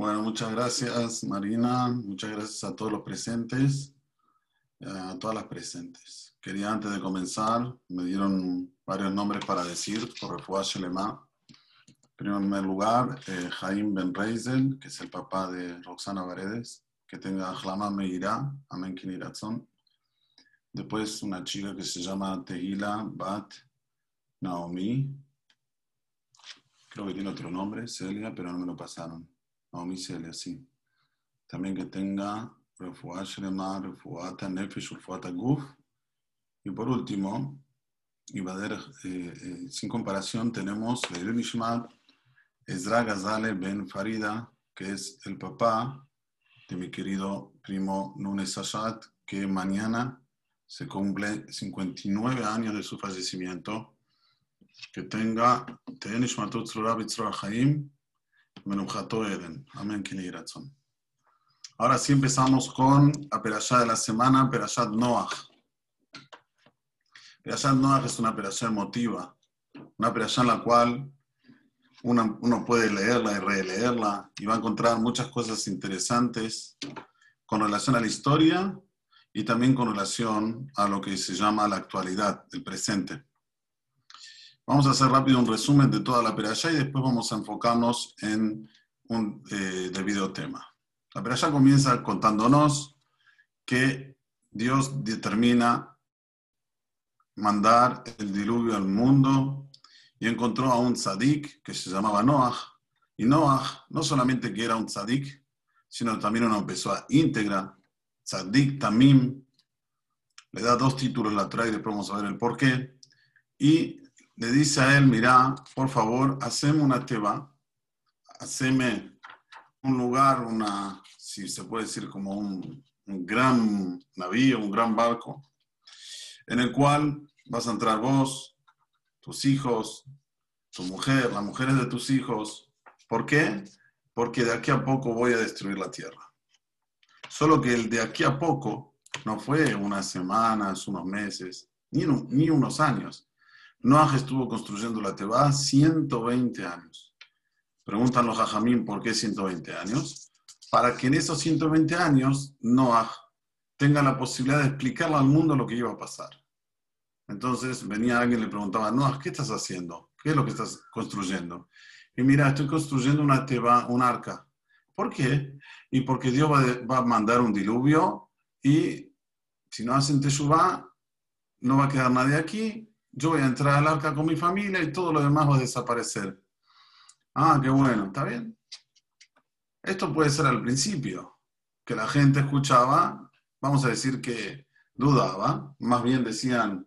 Bueno, muchas gracias Marina, muchas gracias a todos los presentes, a todas las presentes. Quería antes de comenzar, me dieron varios nombres para decir por Shelema. En primer lugar, eh, Jaime Ben Reisel, que es el papá de Roxana Varedes, que tenga Hlama Meirá, Amén Kiniratzon. Después una chica que se llama Tehila Bat Naomi, creo que tiene otro nombre, Celia, pero no me lo pasaron. Naomi Celia, sí. También que tenga Refuah Shelema, Refuata Nefesh, Refuata Guf. Y por último, y a ver, eh, eh, sin comparación, tenemos Leilun Ishmat Ezra Gazale Ben Farida, que es el papá de mi querido primo Nunes Ashat, que mañana se cumple 59 años de su fallecimiento. Que tenga Teenish Matut Tzura Bitzra Haim. Amén. Ahora sí empezamos con la perashá de la semana, Perashat Noach. Perashat Noach es una perashá emotiva, una perashá en la cual uno puede leerla y releerla y va a encontrar muchas cosas interesantes con relación a la historia y también con relación a lo que se llama la actualidad, el presente. Vamos a hacer rápido un resumen de toda la perashá y después vamos a enfocarnos en un eh, debido tema. La perashá comienza contándonos que Dios determina mandar el diluvio al mundo y encontró a un tzadik que se llamaba Noah. Y Noah no solamente que era un tzadik, sino también una persona íntegra, tzadik tamim. Le da dos títulos la trae y después vamos a ver el por qué. Y le dice a él, mira, por favor, haceme una teba, haceme un lugar, una, si se puede decir como un, un gran navío, un gran barco, en el cual vas a entrar vos, tus hijos, tu mujer, las mujeres de tus hijos. ¿Por qué? Porque de aquí a poco voy a destruir la tierra. Solo que el de aquí a poco no fue unas semanas, unos meses, ni, ni unos años. Noah estuvo construyendo la Teba 120 años. Preguntan los Jajamín por qué 120 años. Para que en esos 120 años Noah tenga la posibilidad de explicarle al mundo lo que iba a pasar. Entonces venía alguien y le preguntaba, Noah, ¿qué estás haciendo? ¿Qué es lo que estás construyendo? Y mira, estoy construyendo una teba, un arca. ¿Por qué? Y porque Dios va, a mandar un diluvio y si no hacen teshuvah, no va a quedar nadie aquí. Yo voy a entrar al arca con mi familia y todo lo demás va a desaparecer. Ah, qué bueno, ¿está bien? Esto puede ser al principio, que la gente escuchaba, vamos a decir que dudaba, más bien decían,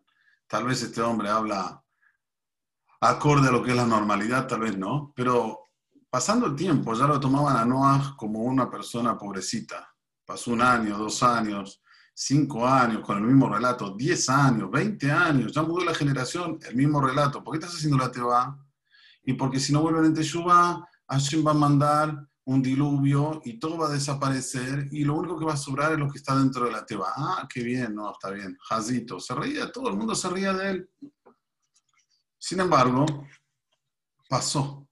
Tal vez este hombre habla acorde a lo que es la normalidad, tal vez no, pero pasando el tiempo ya lo tomaban a Noah como una persona pobrecita. Pasó un año, dos años, cinco años con el mismo relato, diez años, veinte años, ya mudó la generación, el mismo relato. ¿Por qué estás haciendo la Teba? Y porque si no vuelven en Teshuvah, Hashem va a mandar un diluvio y todo va a desaparecer y lo único que va a sobrar es lo que está dentro de la teba. Ah, qué bien, no, está bien. Jazito, se reía, todo el mundo se ría de él. Sin embargo, pasó.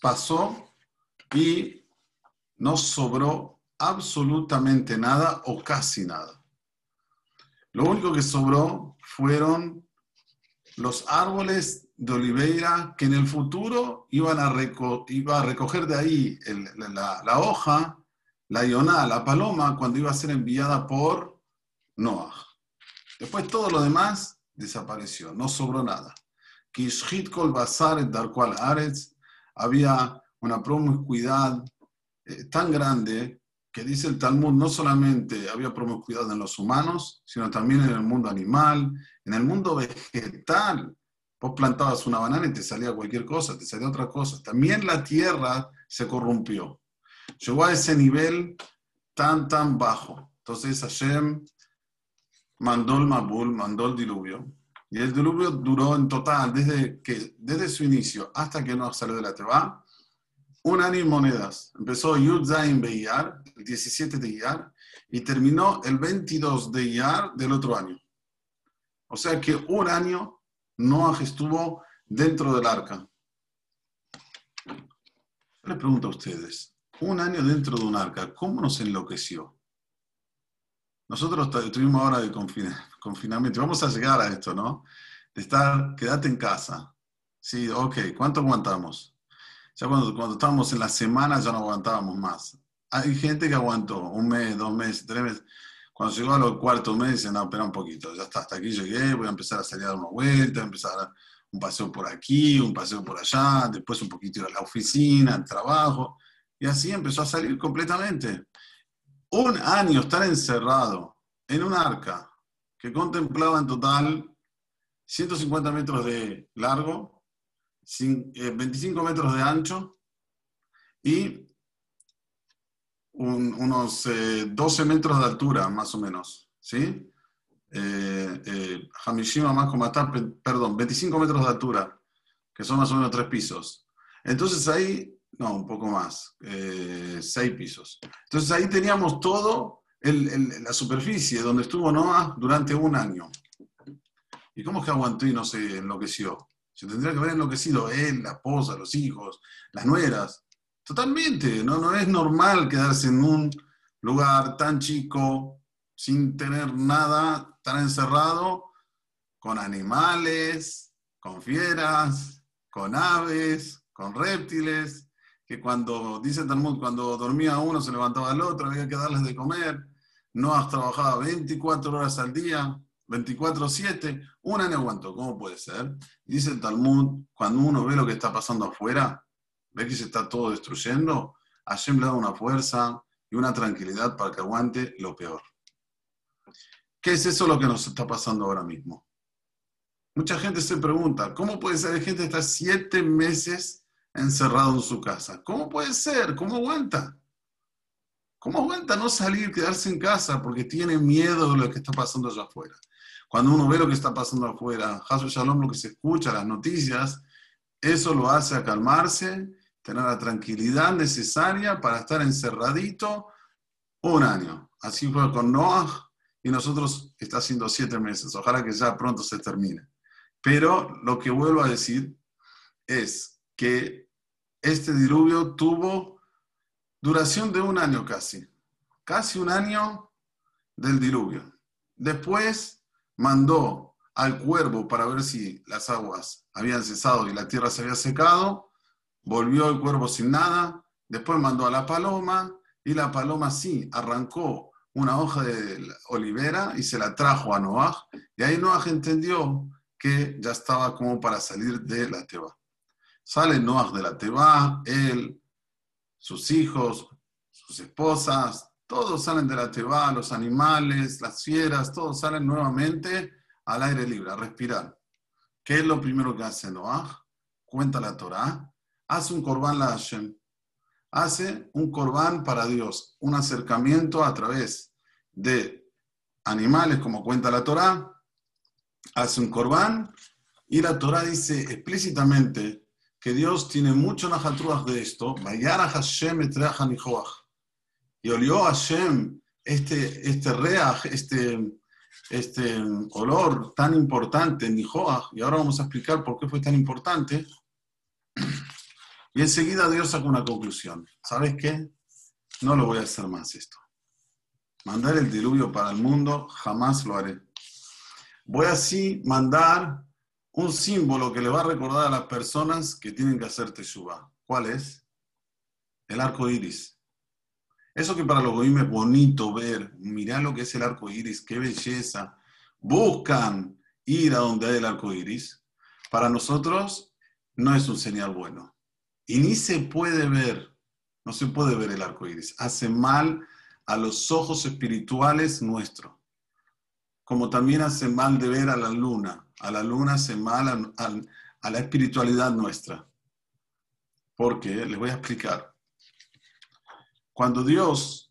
Pasó y no sobró absolutamente nada o casi nada. Lo único que sobró fueron los árboles de oliveira que en el futuro iban a recoger de ahí la, hoja, la ioná, la paloma, cuando iba a ser enviada por Noah. Después todo lo demás desapareció, no sobró nada. Kishit kol basar dar cual aretz, había una promiscuidad eh, tan grande que dice el Talmud, no solamente había promiscuidad en los humanos, sino también en el mundo animal, en el mundo vegetal. Vos plantabas una banana y te salía cualquier cosa, te salía otra cosa. También la tierra se corrompió. Llegó a ese nivel tan, tan bajo. Entonces Hashem mandó el Mabul, mandó el diluvio. Y el diluvio duró en total, desde, que, desde su inicio hasta que no salió de la Teba, un año y monedas. Empezó Beiyar, el 17 de Iyar, y terminó el 22 de Iyar del otro año. O sea que un año Noah estuvo dentro del arca. Yo les pregunto a ustedes, un año dentro de un arca, ¿cómo nos enloqueció? Nosotros estuvimos ahora de confinamiento, vamos a llegar a esto, ¿no? De estar, quédate en casa. Sí, ok, ¿cuánto aguantamos? Ya cuando, cuando estábamos en la semana ya no aguantábamos más. Hay gente que aguantó un mes, dos meses, tres meses. Cuando llegó a los cuartos meses, no, espera un poquito, ya está, hasta aquí llegué, voy a empezar a salir a dar una vuelta, empezar a un paseo por aquí, un paseo por allá, después un poquito ir a la oficina, al trabajo, y así empezó a salir completamente. Un año estar encerrado en un arca que contemplaba en total 150 metros de largo, 25 eh, metros de ancho y unos 12 eh, metros de altura, más o menos, ¿sí? Eh, eh, Hamishima como perdón, 25 metros de altura, que son más o menos tres pisos. Entonces ahí, no, un poco más, eh, seis pisos. Entonces ahí teníamos todo la superficie donde estuvo Noah durante un año. ¿Y cómo es que aguantó y no se enloqueció? Se tendría que haber enloquecido él, la esposa, los hijos, las nueras. Totalmente, ¿no? no es normal quedarse en un lugar tan chico, sin tener nada, tan encerrado, con animales, con fieras, con aves, con reptiles, que cuando, dice Talmud, cuando dormía uno se levantaba el otro, había que darles de comer. No has trabajado 24 horas al día, 24-7, un año aguantó, ¿cómo puede ser? Dice el Talmud, cuando uno ve lo que está pasando afuera, ve que se está todo destruyendo, Hashem le da una fuerza y una tranquilidad para que aguante lo peor. ¿Qué es eso lo que nos está pasando ahora mismo? Mucha gente se pregunta, ¿cómo puede ser que gente que está siete meses encerrado en su casa? ¿Cómo puede ser? ¿Cómo aguanta? ¿Cómo aguanta no salir, quedarse en casa porque tiene miedo de lo que está pasando allá afuera? Cuando uno ve lo que está pasando afuera, Hasu Shalom, lo que se escucha, las noticias, eso lo hace a calmarse tener la tranquilidad necesaria para estar encerradito un año. Así fue con Noah y nosotros está haciendo siete meses. Ojalá que ya pronto se termine. Pero lo que vuelvo a decir es que este diluvio tuvo duración de un año casi. Casi un año del diluvio. Después mandó al cuervo para ver si las aguas habían cesado y la tierra se había secado volvió el cuervo sin nada, después mandó a la paloma y la paloma sí arrancó una hoja de olivera y se la trajo a Noah y ahí Noah entendió que ya estaba como para salir de la teba. Sale Noah de la teba, él, sus hijos, sus esposas, todos salen de la teba, los animales, las fieras, todos salen nuevamente al aire libre, a respirar. ¿Qué es lo primero que hace Noah? Cuenta la Torah hace un corbán la Hashem. Hace un corbán para Dios, un acercamiento a través de animales, como cuenta la Torá. Hace un corbán y la Torá dice explícitamente que Dios tiene mucho najatruas de esto. Hashem Y olió Hashem este, este reaj, este, este olor tan importante en Nijoach. Y ahora vamos a explicar por qué fue tan importante. Y enseguida Dios sacó una conclusión. ¿Sabes qué? No lo voy a hacer más esto. Mandar el diluvio para el mundo, jamás lo haré. Voy así mandar un símbolo que le va a recordar a las personas que tienen que hacer teshuva. ¿Cuál es? El arco iris. Eso que para los goyim es bonito ver, mirá lo que es el arco iris, qué belleza. Buscan ir a donde hay el arco iris. Para nosotros no es un señal bueno. Y ni se puede ver, no se puede ver el arco iris. Hace mal a los ojos espirituales nuestros. Como también hace mal de ver a la luna. A la luna hace mal a, la espiritualidad nuestra. Porque, les voy a explicar. Cuando Dios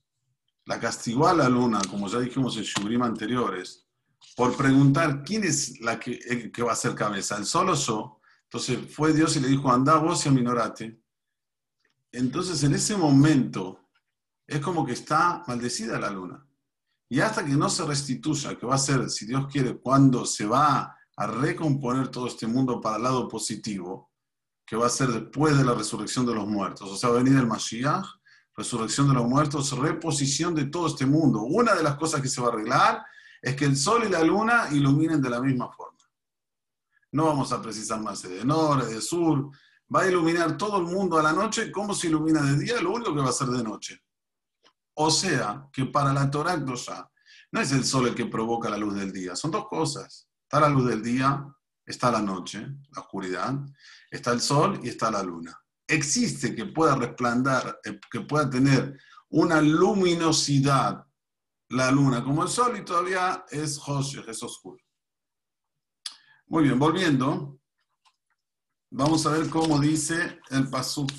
la castigó a la luna, como ya dijimos en Shubrim anteriores, por preguntar quién es la que, va a ser cabeza, el sol o yo, entonces fue Dios y le dijo, anda vos y aminorate. Entonces en ese momento es como que está maldecida la luna. Y hasta que no se restituya, que va a ser, si Dios quiere, cuando se va a recomponer todo este mundo para el lado positivo, que va a ser después de la resurrección de los muertos. O sea, venir el Mashiach, resurrección de los muertos, reposición de todo este mundo. Una de las cosas que se va a arreglar es que el sol y la luna iluminen de la misma forma. No vamos a precisar más de norte, de sur. Va a iluminar todo el mundo a la noche. ¿Cómo se ilumina de día? Lo único que va a ser de noche. O sea, que para la Torah no es el sol el que provoca la luz del día. Son dos cosas. Está la luz del día, está la noche, la oscuridad. Está el sol y está la luna. Existe que pueda resplandar, eh, que pueda tener una luminosidad la luna como el sol y todavía es Hoshech, es oscuro. Muy bien, volviendo, vamos a ver cómo dice el Pasuk.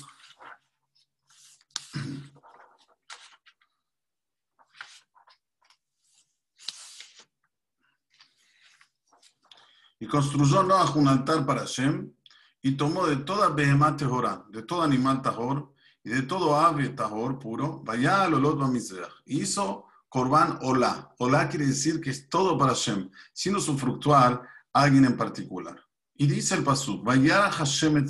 Y construyó Noah un altar para Hashem y tomó de toda behemá tehorá, de todo animal tahor y de todo ave tahor puro, vaya al olot hizo korban olá. Olá quiere decir que es todo para Hashem, sino su fructual alguien en particular. Y dice el pasuk, Vayara Hashem et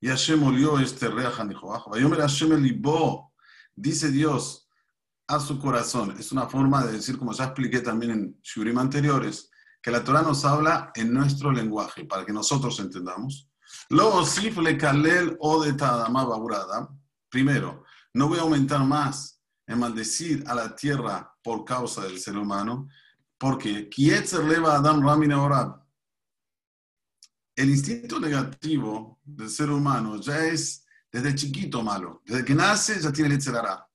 Y Hashem olió este rea Hanijoach. Vayomer Hashem el libó. Dice Dios a su corazón. Es una forma de decir, como ya expliqué también en shurim anteriores, que la Torah nos habla en nuestro lenguaje, para que nosotros entendamos. Lo kalel o de Primero, no voy a aumentar más en maldecir a la tierra por causa del ser humano, porque Adam El instinto negativo del ser humano ya es desde chiquito malo. Desde que nace ya tiene el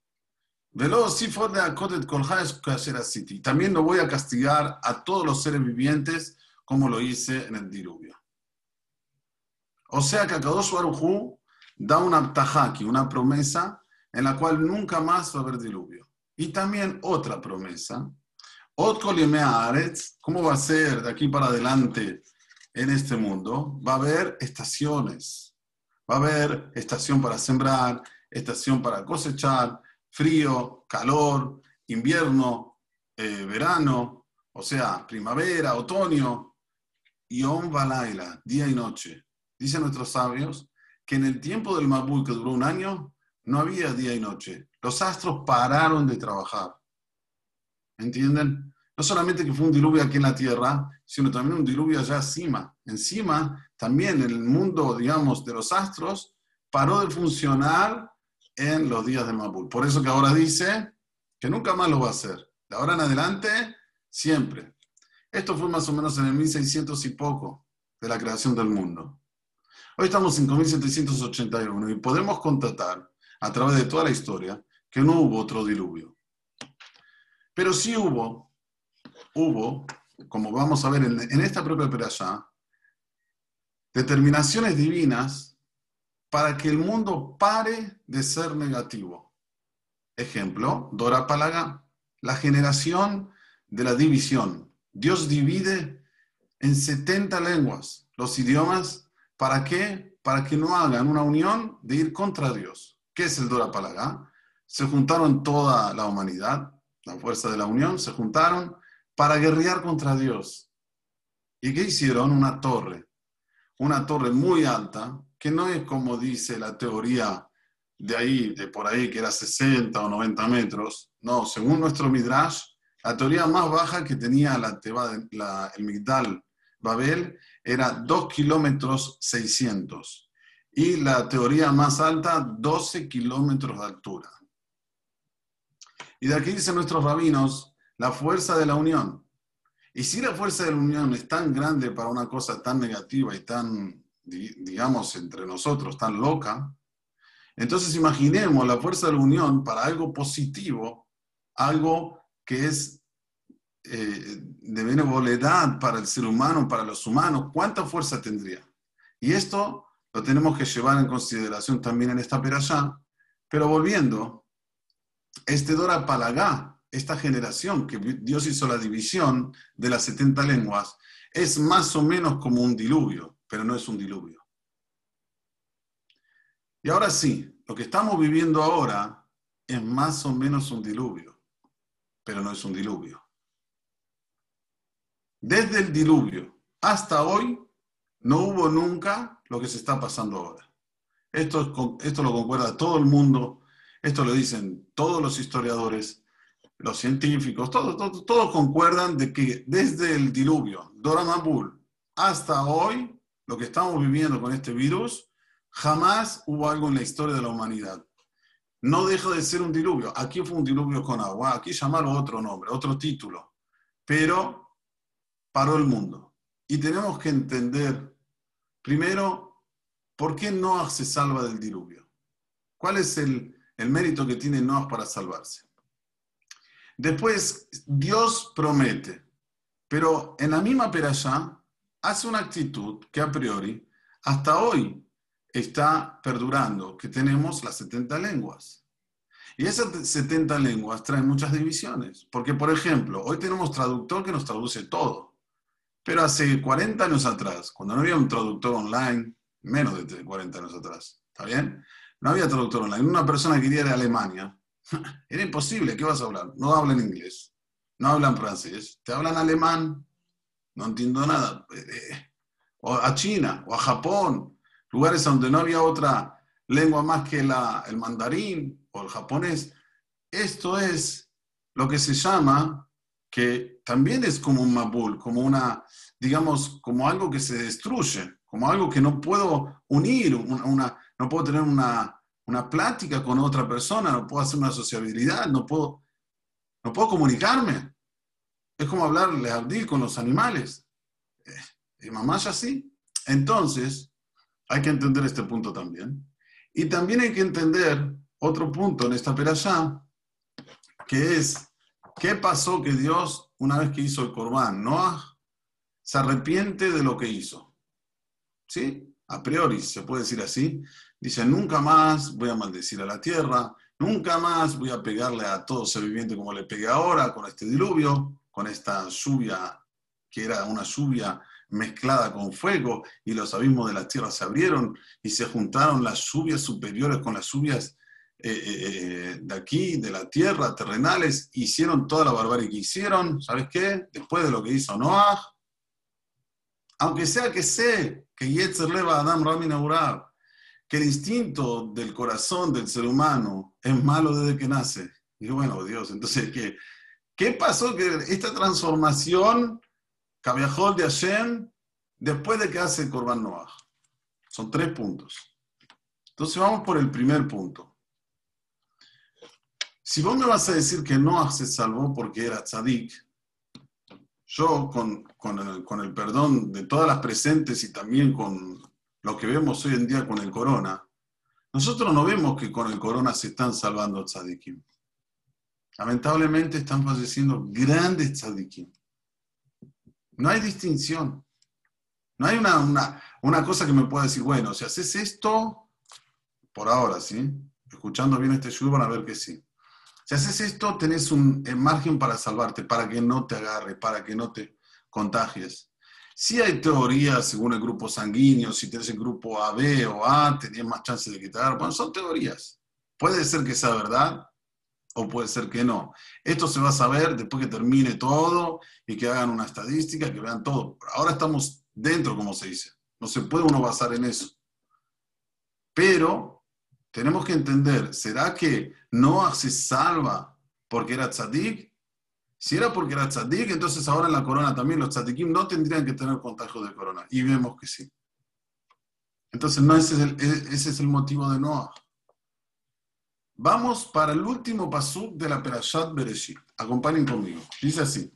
Yetzerara. También no voy a castigar a todos los seres vivientes como lo hice en el diluvio. O sea que Akadosh Baruj da una tajaki, una promesa en la cual nunca más va a haber diluvio. Y también otra promesa ¿cómo va a ser de aquí para adelante en este mundo? Va a haber estaciones. Va a haber estación para sembrar, estación para cosechar, frío, calor, invierno, eh, verano, o sea, primavera, otoño, Yom Balaila, día y noche. Dicen nuestros sabios que en el tiempo del Mabul, que duró un año, no había día y noche. Los astros pararon de trabajar. ¿Entienden? No solamente que fue un diluvio aquí en la tierra, sino también un diluvio allá encima. Encima, también el mundo, digamos, de los astros paró de funcionar en los días de Mabul. Por eso que ahora dice que nunca más lo va a hacer. De ahora en adelante, siempre. Esto fue más o menos en el 1600 y poco de la creación del mundo. Hoy estamos en 5781 y podemos constatar a través de toda la historia que no hubo otro diluvio. Pero sí hubo, hubo, como vamos a ver en, esta propia perashá, determinaciones divinas para que el mundo pare de ser negativo. Ejemplo, Dora Palaga, la generación de la división. Dios divide en 70 lenguas los idiomas. ¿Para qué? Para que no hagan una unión de ir contra Dios. ¿Qué es el Dora Palaga? Se juntaron toda la humanidad, la fuerza de la unión, se juntaron para guerrear contra Dios. ¿Y qué hicieron? Una torre. Una torre muy alta, que no es como dice la teoría de ahí, de por ahí, que era 60 o 90 metros. No, según nuestro Midrash, la teoría más baja que tenía la, la el Migdal Babel era 2 kilómetros 600. Y la teoría más alta, 12 kilómetros de altura. Y de aquí dicen nuestros rabinos, la fuerza de la unión. Y si la fuerza de la unión es tan grande para una cosa tan negativa y tan, digamos, entre nosotros, tan loca, entonces imaginemos la fuerza de la unión para algo positivo, algo que es eh, de benevoledad para el ser humano, para los humanos, ¿cuánta fuerza tendría? Y esto lo tenemos que llevar en consideración también en esta perashá. Pero volviendo, este Dora Palagá, esta generación que Dios hizo la división de las 70 lenguas, es más o menos como un diluvio, pero no es un diluvio. Y ahora sí, lo que estamos viviendo ahora es más o menos un diluvio, pero no es un diluvio. Desde el diluvio hasta hoy no hubo nunca lo que se está pasando ahora. Esto, esto lo concuerda todo el mundo Esto lo dicen todos los historiadores, los científicos, todos, todos, todos concuerdan de que desde el diluvio, Dora Mabul, hasta hoy, lo que estamos viviendo con este virus, jamás hubo algo en la historia de la humanidad. No deja de ser un diluvio. Aquí fue un diluvio con agua, aquí llamarlo otro nombre, otro título. Pero paró el mundo. Y tenemos que entender, primero, por qué Noah se salva del diluvio. ¿Cuál es el, mérito que tiene Noah para salvarse? Después, Dios promete, pero en la misma perashá hace una actitud que a priori hasta hoy está perdurando, que tenemos las 70 lenguas. Y esas 70 lenguas traen muchas divisiones, porque por ejemplo, hoy tenemos traductor que nos traduce todo, pero hace 40 años atrás, cuando no había un traductor online, menos de 40 años atrás, ¿está bien? No había traductor online. Una persona que quería ir a Alemania, era imposible, ¿qué vas a hablar? No hablan inglés, no hablan francés, te hablan alemán, no entiendo nada. Eh, eh, o a China, o a Japón, lugares donde no había otra lengua más que el mandarín o el japonés. Esto es lo que se llama, que también es como un mabul, como una, digamos, como algo que se destruye, como algo que no puedo unir, una, no puedo tener una, una plática con otra persona, no puedo hacer una sociabilidad, no puedo, no puedo comunicarme. Es como hablarle a con los animales. Eh, y mamá ya así. Entonces, hay que entender este punto también. Y también hay que entender otro punto en esta perashá, que es, ¿qué pasó que Dios, una vez que hizo el corbán, Noah, se arrepiente de lo que hizo? ¿Sí? A priori, se puede decir así. Dice, nunca más voy a maldecir a la tierra, nunca más voy a pegarle a todo ser viviente como le pegué ahora con este diluvio, con esta lluvia que era una lluvia mezclada con fuego y los abismos de la tierra se abrieron y se juntaron las lluvias superiores con las lluvias eh, eh, eh, de aquí, de la tierra, terrenales, hicieron toda la barbarie que hicieron, ¿sabes qué? Después de lo que hizo Noah, aunque sea que sé que Yetzer Leva Adam Rami que el instinto del corazón del ser humano es malo desde que nace. Y bueno, Dios, entonces, ¿qué, qué pasó? Que esta transformación Cabiajol de Hashem después de que hace Corban Noah. Son tres puntos. Entonces vamos por el primer punto. Si vos me vas a decir que Noah se salvó porque era tzadik, yo con, con, el, perdón de todas las presentes y también con lo que vemos hoy en día con el corona, nosotros no vemos que con el corona se están salvando tzadikim. Lamentablemente están falleciendo grandes tzadikim. No hay distinción. No hay una, una, cosa que me pueda decir, bueno, si haces esto, por ahora, ¿sí? Escuchando bien este show van a ver que sí. Si haces esto, tenés un margen para salvarte, para que no te agarre, para que no te contagies. Si hay teorías según el grupo sanguíneo, si tienes el grupo AB o A, tenías más chances de agarre. Bueno, son teorías. Puede ser que sea verdad, o puede ser que no. Esto se va a saber después que termine todo y que hagan una estadística, que vean todo. Ahora estamos dentro, como se dice. No se puede uno basar en eso. Pero tenemos que entender, ¿será que Noah se salva porque era tzadik? Si era porque era tzadik, entonces ahora en la corona también los tzadikim no tendrían que tener contagio de corona. Y vemos que sí. Entonces, no ese es el, ese es el motivo de Noah. Vamos para el último pasuk de la Perashat Bereshit. Acompañen conmigo. Dice así.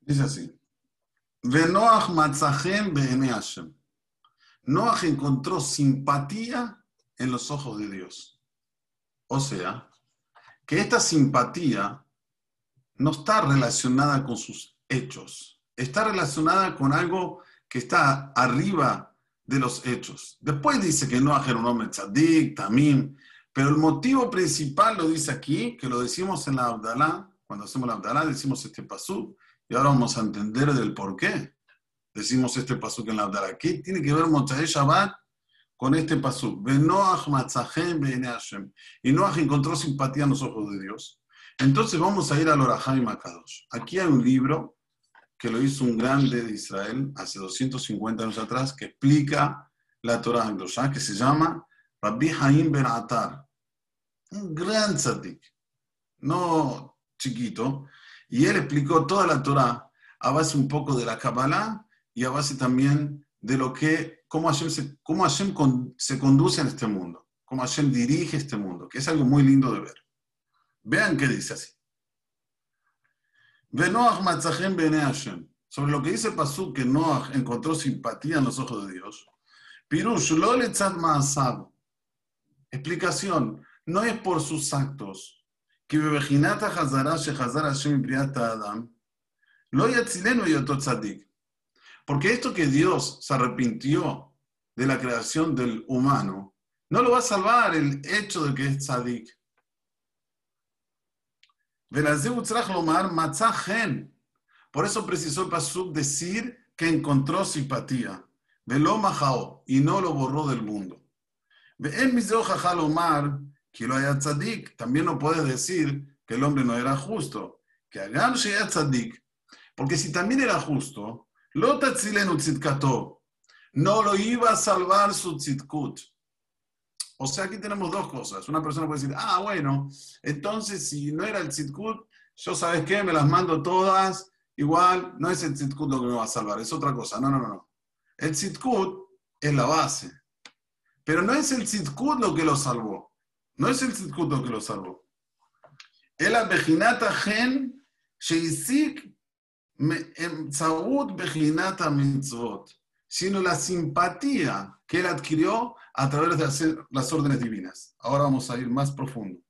Dice así. Venoach matzahem Hashem. Noach encontró simpatía en los ojos de Dios. O sea, que esta simpatía no está relacionada con sus hechos, está relacionada con algo que está arriba de los hechos. Después dice que no un hombre tzadik, tamim, pero el motivo principal lo dice aquí, que lo decimos en la Abdalá, cuando hacemos la Abdalá decimos este pasú, y ahora vamos a entender del por qué decimos este pasú en la Abdalá. ¿Qué tiene que ver Mochae Shabbat con este pasú? Y Noach encontró simpatía en los ojos de Dios. Entonces vamos a ir al Orahai Makadosh. Aquí hay un libro que lo hizo un grande de Israel hace 250 años atrás, que explica la Torah en que se llama Rabbi Haim Ben Atar. Un gran tzadik, no chiquito. Y él explicó toda la Torah a base un poco de la Kabbalah y a base también de lo que, cómo Hashem, se, cómo Hashem se conduce en este mundo, cómo Hashem dirige este mundo, que es algo muy lindo de ver. Vean qué dice así. Sobre lo que dice Pasú, que Noah encontró simpatía en los ojos de Dios. Pirush, lo Explicación, no es por sus actos. Que bebejinata hazara shehazara Hashem briata Adam. Lo yatzilenu yotot tzadik. Porque esto que Dios se arrepintió de la creación del humano, no lo va a salvar el hecho de que es tzadik. Por eso precisó el Pasuk decir que encontró simpatía. Velo majao y no lo borró del mundo. También no puedes decir que el hombre no era justo. Que hagan tzadik. Porque si también era justo, no lo iba a salvar su tzidkut. O sea, aquí tenemos dos cosas. Una persona puede decir, ah, bueno, entonces si no era el tzidkut, yo sabes qué, me las mando todas, igual, no es el tzidkut lo que me va a salvar, es otra cosa. No, no, no, no. El tzidkut es la base. Pero no es el tzidkut lo que lo salvó. No es el tzidkut lo que lo salvó. El abejinata gen sheisik sino la simpatía que él adquirió a través de hacer las órdenes divinas. Ahora vamos a ir más profundo.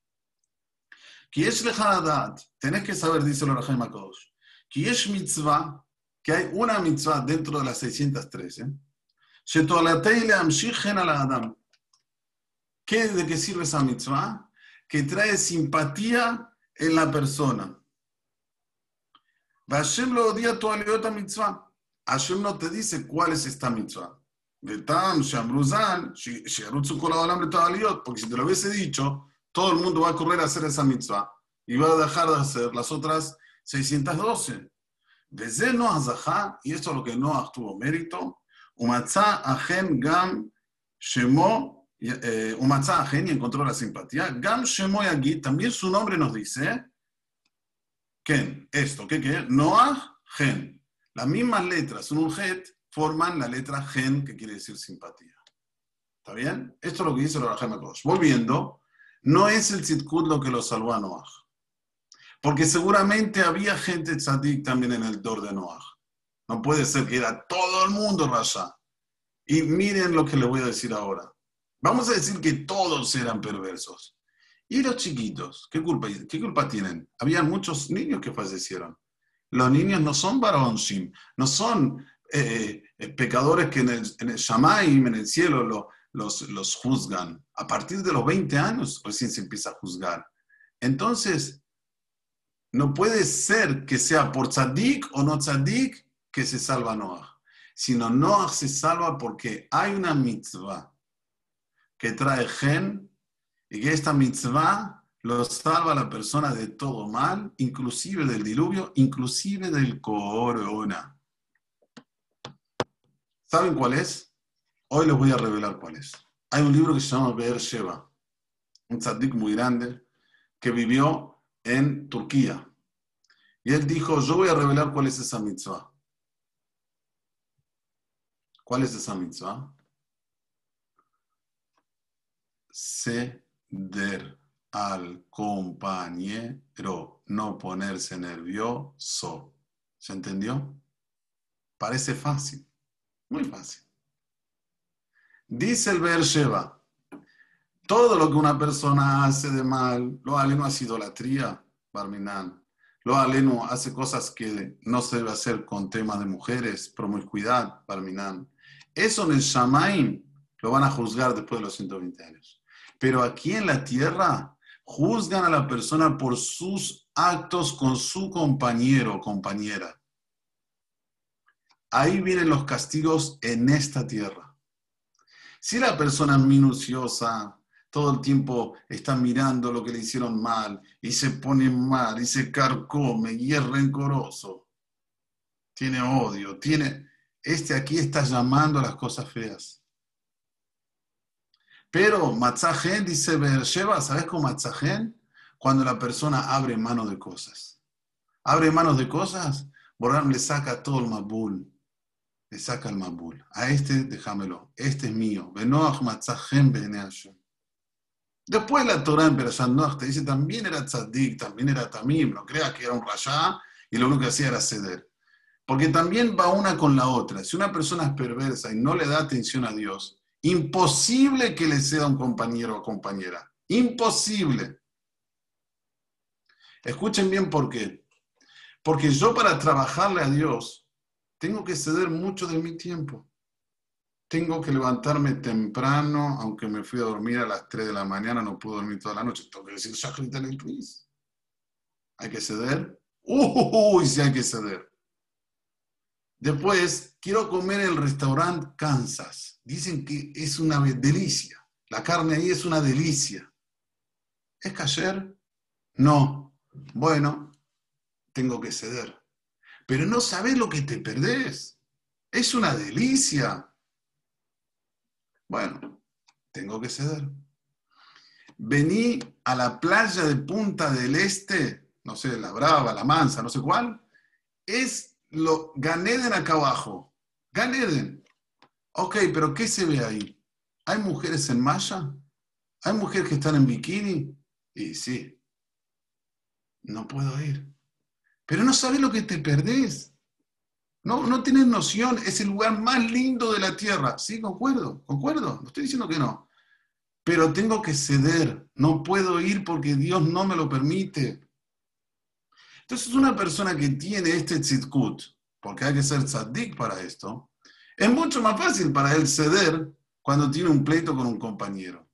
Tenés que saber, dice el Rahaim Akadosh, mitzvah, que hay una mitzvah dentro de las 613, ¿Qué, ¿De qué sirve esa mitzvah? Que trae simpatía en la persona. Hashem lo odia tu mitzvah. Hashem no te dice cuál es esta mitzvah. Betam, Shamruzan, Shiarutzu Kolabalam aliot, porque si te lo hubiese dicho, todo el mundo va a correr a hacer esa mitzvah y va a dejar de hacer las otras 612. Desde Noah Zahá, y esto es lo que Noah tuvo mérito, Umatzah Ajen Gam Shemo, eh, Umatzah Ajen y encontró la simpatía, Gam Shemo Yagit, también su nombre nos dice, Ken, esto, ¿qué qué? Noah, Gen. Las mismas letras, un het, forman la letra Gen, que quiere decir simpatía. ¿Está bien? Esto es lo que dice el Raham Volviendo, no es el Tzitkut lo que lo salvó a Noah. Porque seguramente había gente tzadik también en el Dor de Noah. No puede ser que era todo el mundo Rasha. Y miren lo que le voy a decir ahora. Vamos a decir que todos eran perversos. ¿Y los chiquitos? ¿Qué culpa, qué culpa tienen? Había muchos niños que fallecieron. Los niños no son varonshim, no son eh, eh, pecadores que en el, en Shamaim, en el cielo, los, los juzgan. A partir de los 20 años recién se empieza a juzgar. Entonces, no puede ser que sea por tzadik o no tzadik que se salva Noah, sino Noah se salva porque hay una mitzvah que trae gen y que esta mitzvah lo salva a la persona de todo mal, inclusive del diluvio, inclusive del corona. ¿Saben cuál es? Hoy les voy a revelar cuál es. Hay un libro que se llama Be'er Sheva, un tzaddik muy grande que vivió en Turquía. Y él dijo, yo voy a revelar cuál es esa mitzvah. ¿Cuál es esa mitzvah? Se der al compañero, no ponerse nervioso. ¿Se entendió? Parece fácil, muy fácil. Dice el Beersheba, todo lo que una persona hace de mal, lo aleno hace idolatría, Barminan. Lo aleno hace cosas que no se debe hacer con temas de mujeres, promiscuidad, Barminan. Eso en el Shamaim lo van a juzgar después de los 120 años. Pero aquí en la tierra juzgan a la persona por sus actos con su compañero o compañera. Ahí vienen los castigos en esta tierra. Si la persona minuciosa, todo el tiempo está mirando lo que le hicieron mal y se pone mal y se carcome y es rencoroso, tiene odio, tiene... Este aquí está llamando a las cosas feas. Pero Matzahen dice Beersheba, ¿sabes cómo Matzahen? Cuando la persona abre manos de cosas. Abre manos de cosas, Borram le saca todo el mabul. Le saca el mabul. A este déjamelo. Este es mío. Después la Torah en Perashat te dice también era tzaddik, también era tamim. No creas que era un rayá y lo único que hacía era ceder. Porque también va una con la otra. Si una persona es perversa y no le da atención a Dios, Imposible que le sea un compañero o compañera. Imposible. Escuchen bien por qué. Porque yo para trabajarle a Dios tengo que ceder mucho de mi tiempo. Tengo que levantarme temprano, aunque me fui a dormir a las 3 de la mañana, no puedo dormir toda la noche. Tengo que decir. ¿Hay que ceder? Uy, sí hay que ceder. Después, quiero comer en el restaurante Kansas. Dicen que es una delicia. La carne ahí es una delicia. ¿Es cayer? No. Bueno, tengo que ceder. Pero no sabes lo que te perdés. Es una delicia. Bueno, tengo que ceder. Vení a la playa de Punta del Este, no sé, la Brava, la Mansa, no sé cuál. Es lo, Ganeden acá abajo. Ganeden. Ok, pero ¿qué se ve ahí? ¿Hay mujeres en malla? ¿Hay mujeres que están en bikini? Y sí, no puedo ir. Pero no sabes lo que te perdés. No, no tienes noción, es el lugar más lindo de la tierra. Sí, concuerdo, concuerdo, no estoy diciendo que no. Pero tengo que ceder, no puedo ir porque Dios no me lo permite. Entonces, una persona que tiene este tzitkut, porque hay que ser tzaddik para esto, es mucho más fácil para él ceder cuando tiene un pleito con un compañero.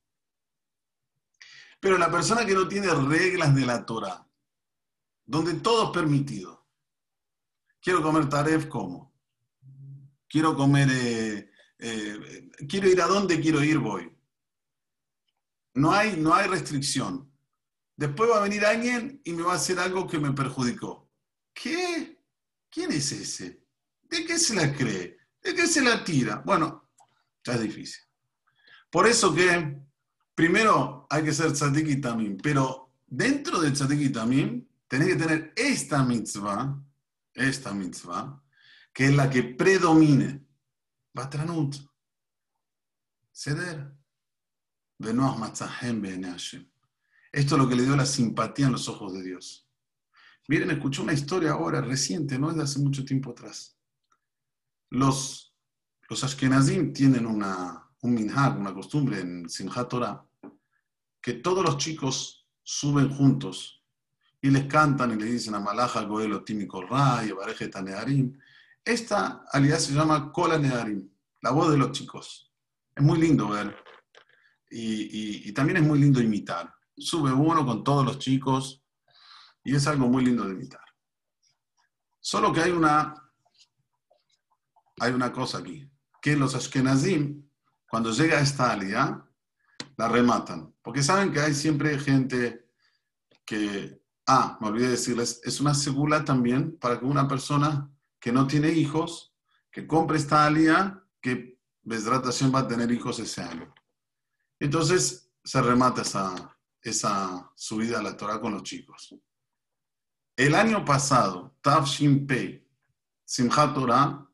Pero la persona que no tiene reglas de la Torah, donde todo es permitido. Quiero comer taref, como. Quiero comer, eh, eh, quiero ir a donde quiero ir, voy. No hay, no hay restricción. Después va a venir alguien y me va a hacer algo que me perjudicó. ¿Qué? ¿Quién es ese? ¿De qué se la cree? ¿De qué se la tira? Bueno, ya es difícil. Por eso que primero hay que ser tzadik y tamim, pero dentro del tzadik tamim tenés que tener esta mitzvah, esta mitzvah, que es la que predomine. Batranut. Ceder. Benoach matzahem Hashem. Esto es lo que le dio la simpatía en los ojos de Dios. Miren, escuché una historia ahora, reciente, no es de hace mucho tiempo atrás. Los, los Ashkenazim tienen una, un minhag, una costumbre en Simchat Torah, que todos los chicos suben juntos y les cantan y le dicen a Malaja, Goel, Tímico Ray, Bareje Tanearim. Esta alidad se llama Kola Nearim, la voz de los chicos. Es muy lindo ver y también es muy lindo imitar sube uno con todos los chicos y es algo muy lindo de imitar. Solo que hay una, hay una cosa aquí, que los Ashkenazim, cuando llega esta alia, la rematan, porque saben que hay siempre gente que, ah, me olvidé decirles, es una segula también para que una persona que no tiene hijos, que compre esta alia, que Besdratación va a tener hijos ese año. Entonces se remata esa, esa subida a la Torah con los chicos. El año pasado, Tav Pei, Simchat Torah,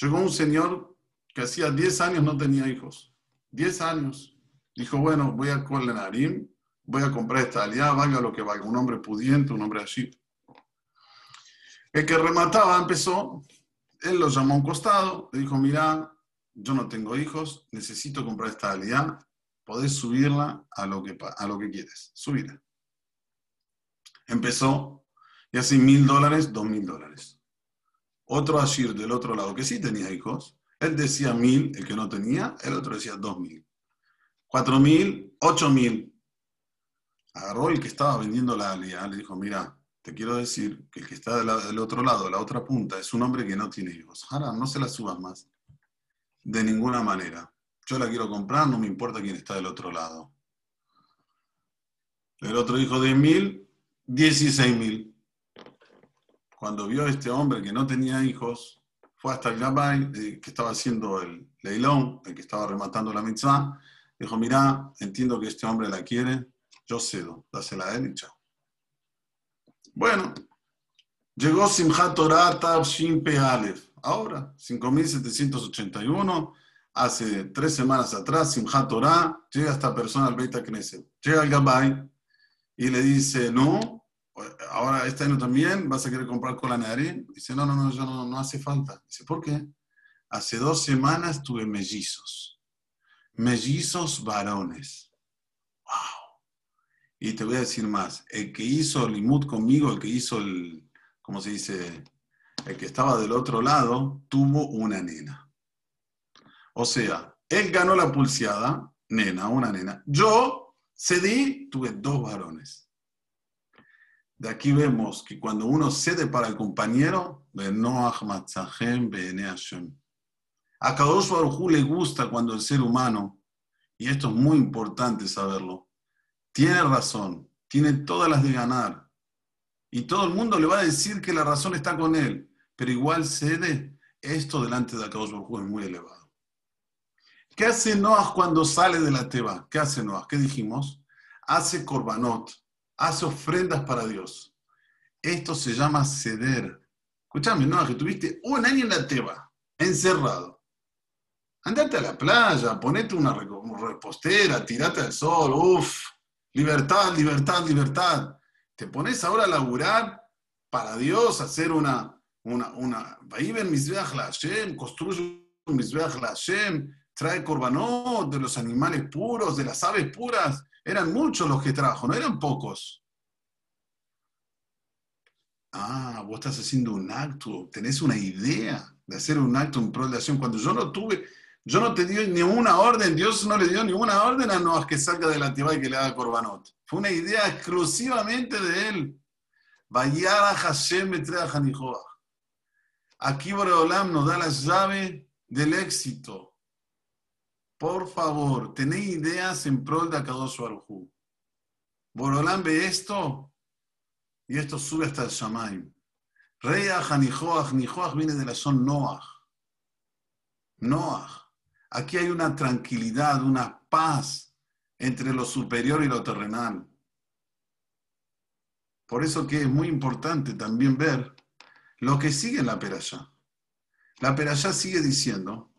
llegó un señor que hacía 10 años no tenía hijos. 10 años. Dijo, bueno, voy a Narim, voy a comprar esta alianza, valga lo que valga. Un hombre pudiente, un hombre así. El que remataba empezó, él lo llamó a un costado, le dijo, mira, yo no tengo hijos, necesito comprar esta alianza podés subirla a lo que, a lo que quieres, subirla. Empezó y así mil dólares, dos mil dólares. Otro Ashir del otro lado que sí tenía hijos, él decía mil, el que no tenía, el otro decía dos mil. Cuatro mil, ocho mil. Agarró el que estaba vendiendo la alia, le dijo, mira, te quiero decir que el que está del, otro lado, la otra punta, es un hombre que no tiene hijos. Ahora, no se la subas más. De ninguna manera. Yo la quiero comprar, no me importa quién está del otro lado. El otro dijo de mil, dieciséis mil. cuando vio a este hombre que no tenía hijos, fue hasta el Gabay, eh, que estaba haciendo el leilón, el que estaba rematando la mitzvah, dijo, mira, entiendo que este hombre la quiere, yo cedo, dásela a él y chao. Bueno, llegó Simchat Torah Shin Aleph. Ahora, 5781, hace tres semanas atrás, Simchat Torah, llega esta persona al Beit Knesset. Llega el Gabay y le dice, no, ahora este año también vas a querer comprar con la. Dice, no, no, no, yo no, no hace falta. Dice, ¿por qué? Hace dos semanas tuve mellizos. Mellizos varones. ¡Wow! Y te voy a decir más. El que hizo el imut conmigo, el que hizo el, ¿cómo se dice? El que estaba del otro lado, tuvo una nena. O sea, él ganó la pulseada, nena, una nena. Yo cedí, tuve dos varones. De aquí vemos que cuando uno cede para el compañero, a Kadosh Baruj le gusta cuando el ser humano, y esto es muy importante saberlo, tiene razón, tiene todas las de ganar, y todo el mundo le va a decir que la razón está con él, pero igual cede, esto delante de Kadosh Baruj es muy elevado. ¿Qué hace Noah cuando sale de la Teba? ¿Qué hace Noah? ¿Qué dijimos? Hace korbanot, hace ofrendas para Dios. Esto se llama ceder. Escúchame, Noah, que tuviste un año en la Teba, encerrado. Andate a la playa, ponete una repostera, tirate al sol, uff, libertad, libertad, libertad. Te pones ahora a laburar para Dios, hacer una, una, una, la Hashem, construye un Mizbeach la Hashem, trae corbanot de los animales puros, de las aves puras. Eran muchos los que trajo, no eran pocos. Ah, vos estás haciendo un acto, tenés una idea de hacer un acto en pro de acción. Cuando yo no tuve, yo no te di ni una orden, Dios no le dio ni una orden a Noah que salga de la tibá y que le haga corbanot. Fue una idea exclusivamente de él. Vayara Hashem Aquí Boreolam nos da la llave del éxito. Por favor, tenéis ideas en pro de Akadosh Baruj Boreolam ve esto y esto sube hasta el Shamaim. Reya Hanijoach, Nijoach viene de la son Noach. Noach. Aquí hay una tranquilidad, una paz entre lo superior y lo terrenal. Por eso que es muy importante también ver lo que sigue en la Perashá. La Perashá sigue diciendo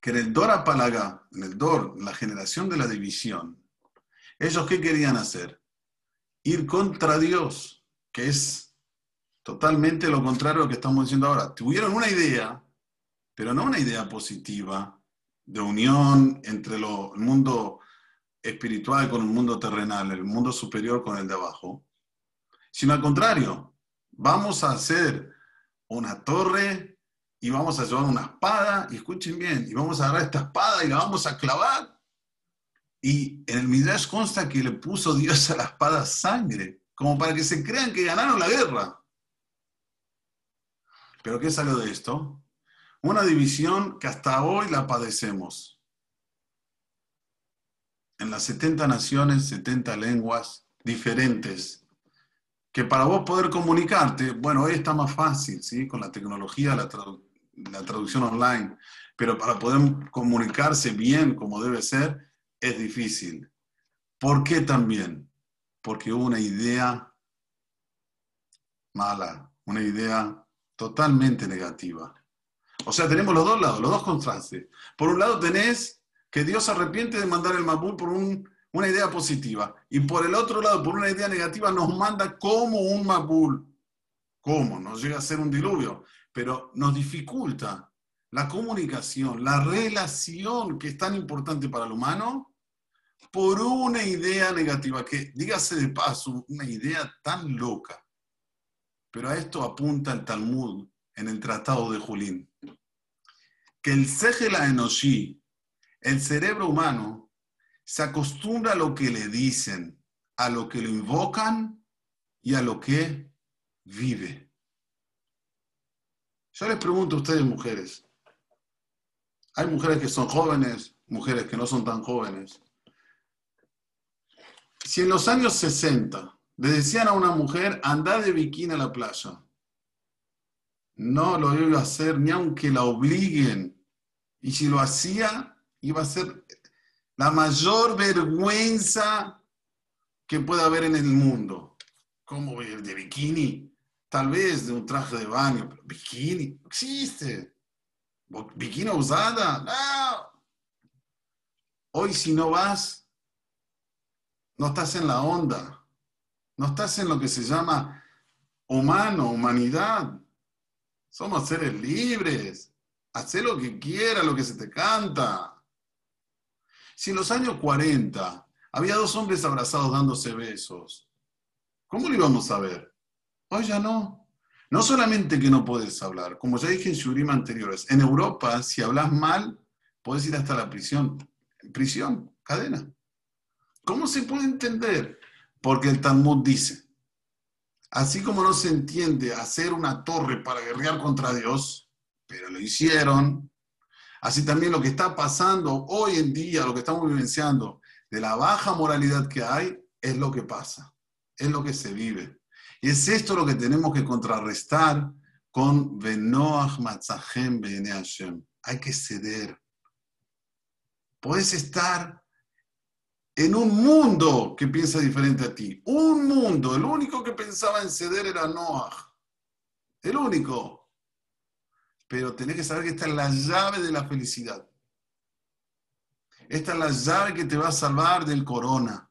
que en el Dor Apalaga, en el Dor, la generación de la división, ellos qué querían hacer? Ir contra Dios, que es totalmente lo contrario a lo que estamos diciendo ahora. Tuvieron una idea, pero no una idea positiva de unión entre el mundo espiritual con el mundo terrenal, el mundo superior con el de abajo, sino al contrario, vamos a hacer una torre y vamos a llevar una espada, y escuchen bien, y vamos a agarrar esta espada y la vamos a clavar. Y en el Midrash consta que le puso Dios a la espada sangre, como para que se crean que ganaron la guerra. ¿Pero qué salió de esto? Una división que hasta hoy la padecemos. En las 70 naciones, 70 lenguas diferentes, que para vos poder comunicarte, bueno, hoy está más fácil, ¿sí? Con la tecnología, la, traducción online, pero para poder comunicarse bien como debe ser, es difícil. ¿Por qué también? Porque hubo una idea mala, una idea totalmente negativa. O sea, tenemos los dos lados, los dos contrastes. Por un lado tenés que Dios se arrepiente de mandar el Mabul por una idea positiva. Y por el otro lado, por una idea negativa, nos manda como un Mabul. ¿Cómo? Nos llega a ser un diluvio. Pero nos dificulta la comunicación, la relación que es tan importante para el humano, por una idea negativa, que dígase de paso, una idea tan loca. Pero a esto apunta el Talmud en el Tratado de Julín que el Sejela Enoshi, el cerebro humano, se acostumbra a lo que le dicen, a lo que lo invocan y a lo que vive. Yo les pregunto a ustedes, mujeres, hay mujeres que son jóvenes, mujeres que no son tan jóvenes. Si en los años 60 le decían a una mujer, anda de bikini a la playa, no lo iba a hacer ni aunque la obliguen. Y si lo hacía, iba a ser la mayor vergüenza que pueda haber en el mundo. ¿Cómo de bikini? Tal vez de un traje de baño, bikini existe. ¿Bikini usada? No. Hoy si no vas, no estás en la onda. No estás en lo que se llama humano, humanidad. Somos seres libres. Haz lo que quieras, lo que se te canta. Si en los años 40 había dos hombres abrazados dándose besos, ¿cómo lo íbamos a ver? Hoy ya no. No solamente que no puedes hablar, como ya dije en Shurim anteriores, en Europa, si hablas mal, puedes ir hasta la prisión. Prisión, cadena. ¿Cómo se puede entender? Porque el Talmud dice, Así como no se entiende hacer una torre para guerrear contra Dios, pero lo hicieron, así también lo que está pasando hoy en día, lo que estamos vivenciando, de la baja moralidad que hay, es lo que pasa, es lo que se vive. Y es esto lo que tenemos que contrarrestar con Benoach Matzahem Hashem. Hay que ceder. Puedes estar en un mundo que piensa diferente a ti. Un mundo. El único que pensaba en ceder era Noah. El único. Pero tenés que saber que esta es la llave de la felicidad. Esta es la llave que te va a salvar del corona.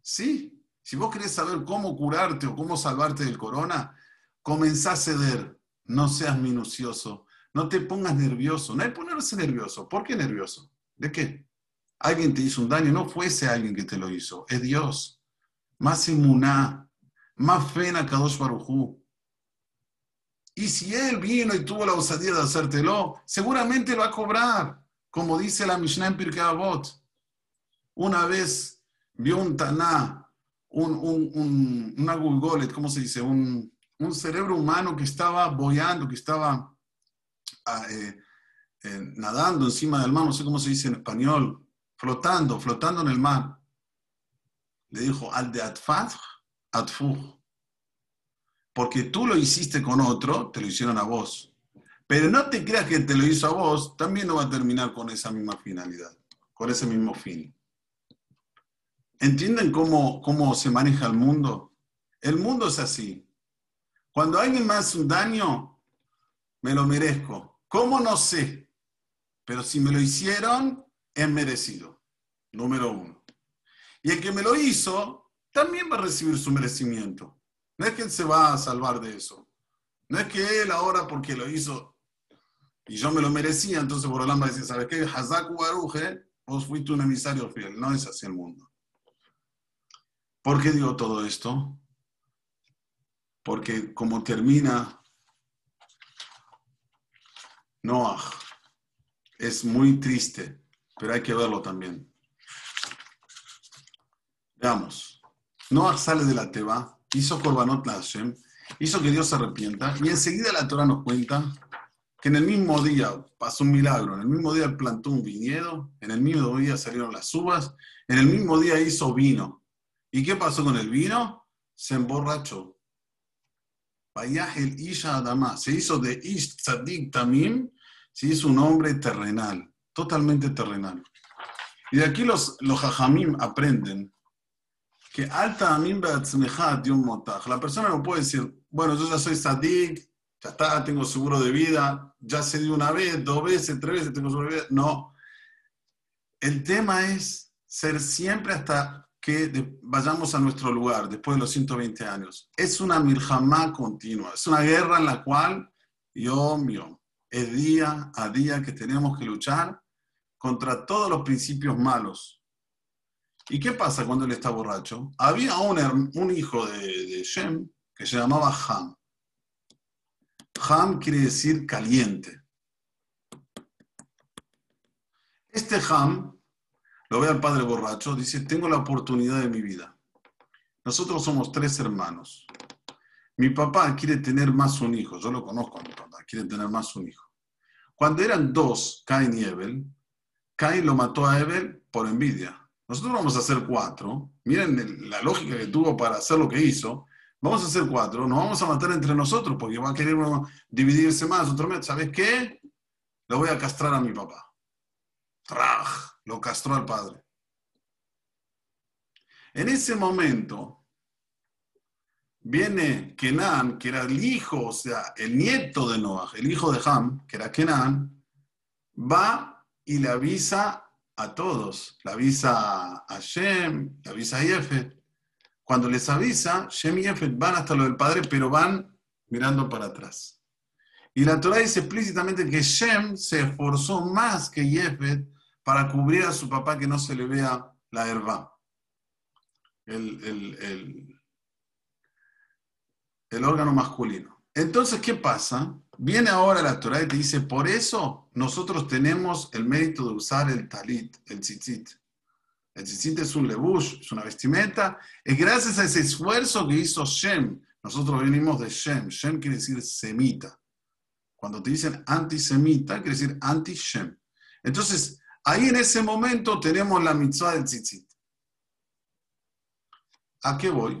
¿Sí? Si vos querés saber cómo curarte o cómo salvarte del corona, comenzá a ceder. No seas minucioso. No te pongas nervioso. No hay ponerse nervioso. ¿Por qué nervioso? ¿De qué? Alguien te hizo un daño, no fuese alguien que te lo hizo, es Dios. Más inmuná, más fe en Akadosh Barujú. Y si él vino y tuvo la osadía de hacértelo, seguramente lo va a cobrar, como dice la Mishnah en Pirkei Avot. Una vez vio un taná, un, un, un, una gulgolet, ¿cómo se dice? Un, un cerebro humano que estaba boyando, que estaba ah, eh, eh, nadando encima del mar, no sé cómo se dice en español, flotando, flotando en el mar. Le dijo, al de atfaj, atfuj. Porque tú lo hiciste con otro, te lo hicieron a vos. Pero no te creas que te lo hizo a vos, también no va a terminar con esa misma finalidad, con ese mismo fin. ¿Entienden cómo, cómo se maneja el mundo? El mundo es así. Cuando alguien me hace un daño, me lo merezco. ¿Cómo? No sé. Pero si me lo hicieron, es merecido, número uno. Y el que me lo hizo también va a recibir su merecimiento. No es que él se va a salvar de eso. No es que él ahora porque lo hizo y yo me lo merecía, entonces por va a ¿sabes qué? Hazaku Baruje, vos fuiste un emisario fiel. No es así el mundo. ¿Por qué digo todo esto? Porque como termina Noah, es muy triste pero hay que verlo también. Veamos. Noah sale de la Teba, hizo Korbanot Hashem, hizo que Dios se arrepienta, y enseguida la Torah nos cuenta que en el mismo día pasó un milagro, en el mismo día plantó un viñedo, en el mismo día salieron las uvas, en el mismo día hizo vino. ¿Y qué pasó con el vino? Se emborrachó. El Isha Adama, se hizo de Ish Tzadik Tamim, se hizo un hombre terrenal totalmente terrenal. Y de aquí los, los jajamim aprenden que alta amim un motaj. La persona no puede decir, bueno, yo ya soy sadik, ya está, tengo seguro de vida, ya se dio una vez, dos veces, tres veces, tengo seguro de vida. No. El tema es ser siempre hasta que vayamos a nuestro lugar después de los 120 años. Es una mirjamá continua, es una guerra en la cual, yo, mío, es día a día que tenemos que luchar contra todos los principios malos. ¿Y qué pasa cuando él está borracho? Había un, hijo de, de, Shem que se llamaba Ham. Ham quiere decir caliente. Este Ham lo ve al padre borracho, dice, tengo la oportunidad de mi vida. Nosotros somos tres hermanos. Mi papá quiere tener más un hijo, yo lo conozco quiere tener más un hijo. Cuando eran dos, Cain y Cain lo mató a Abel por envidia. Nosotros vamos a hacer cuatro. Miren la lógica que tuvo para hacer lo que hizo. Vamos a hacer cuatro, nos vamos a matar entre nosotros porque va a querer dividirse más, otro mes. ¿Sabes qué? Lo voy a castrar a mi papá. Traj, lo castró al padre. En ese momento viene Kenan, que era el hijo, o sea, el nieto de Noah, el hijo de Ham, que era Kenan, va y le avisa a todos. Le avisa a Shem, le avisa a Yefet. Cuando les avisa, Shem y Yefet van hasta lo del padre, pero van mirando para atrás. Y la Torah dice explícitamente que Shem se esforzó más que Yefet para cubrir a su papá que no se le vea la herba. El, el, el órgano masculino. Entonces, ¿qué pasa? Viene ahora la Torah y te dice, por eso nosotros tenemos el mérito de usar el talit, el tzitzit. El tzitzit es un lebush, es una vestimenta. Es gracias a ese esfuerzo que hizo Shem. Nosotros venimos de Shem. Shem quiere decir semita. Cuando te dicen antisemita, quiere decir anti-Shem. Entonces, ahí en ese momento tenemos la mitzvah del tzitzit. ¿A qué voy?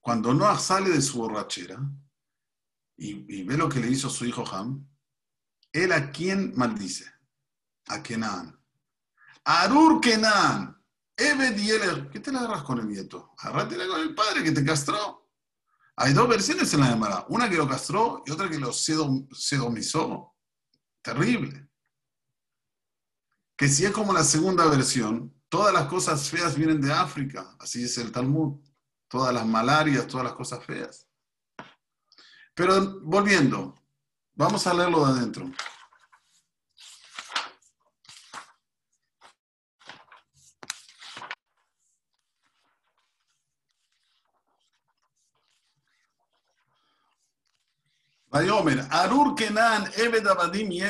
Cuando Noah sale de su borrachera, y, ve lo que le hizo su hijo Ham, él a quién maldice? A Kenan. Arur Kenan. Ebed y ¿Qué te la agarras con el nieto? Agárratela con el padre que te castró. Hay dos versiones en la llamada. Una que lo castró y otra que lo sedomizó. Terrible. Que si es como la segunda versión, todas las cosas feas vienen de África. Así dice el Talmud. Todas las malarias, todas las cosas feas. Pero volviendo, vamos a leerlo de adentro. Vayomer, Arur Kenan, Ebed Abadim y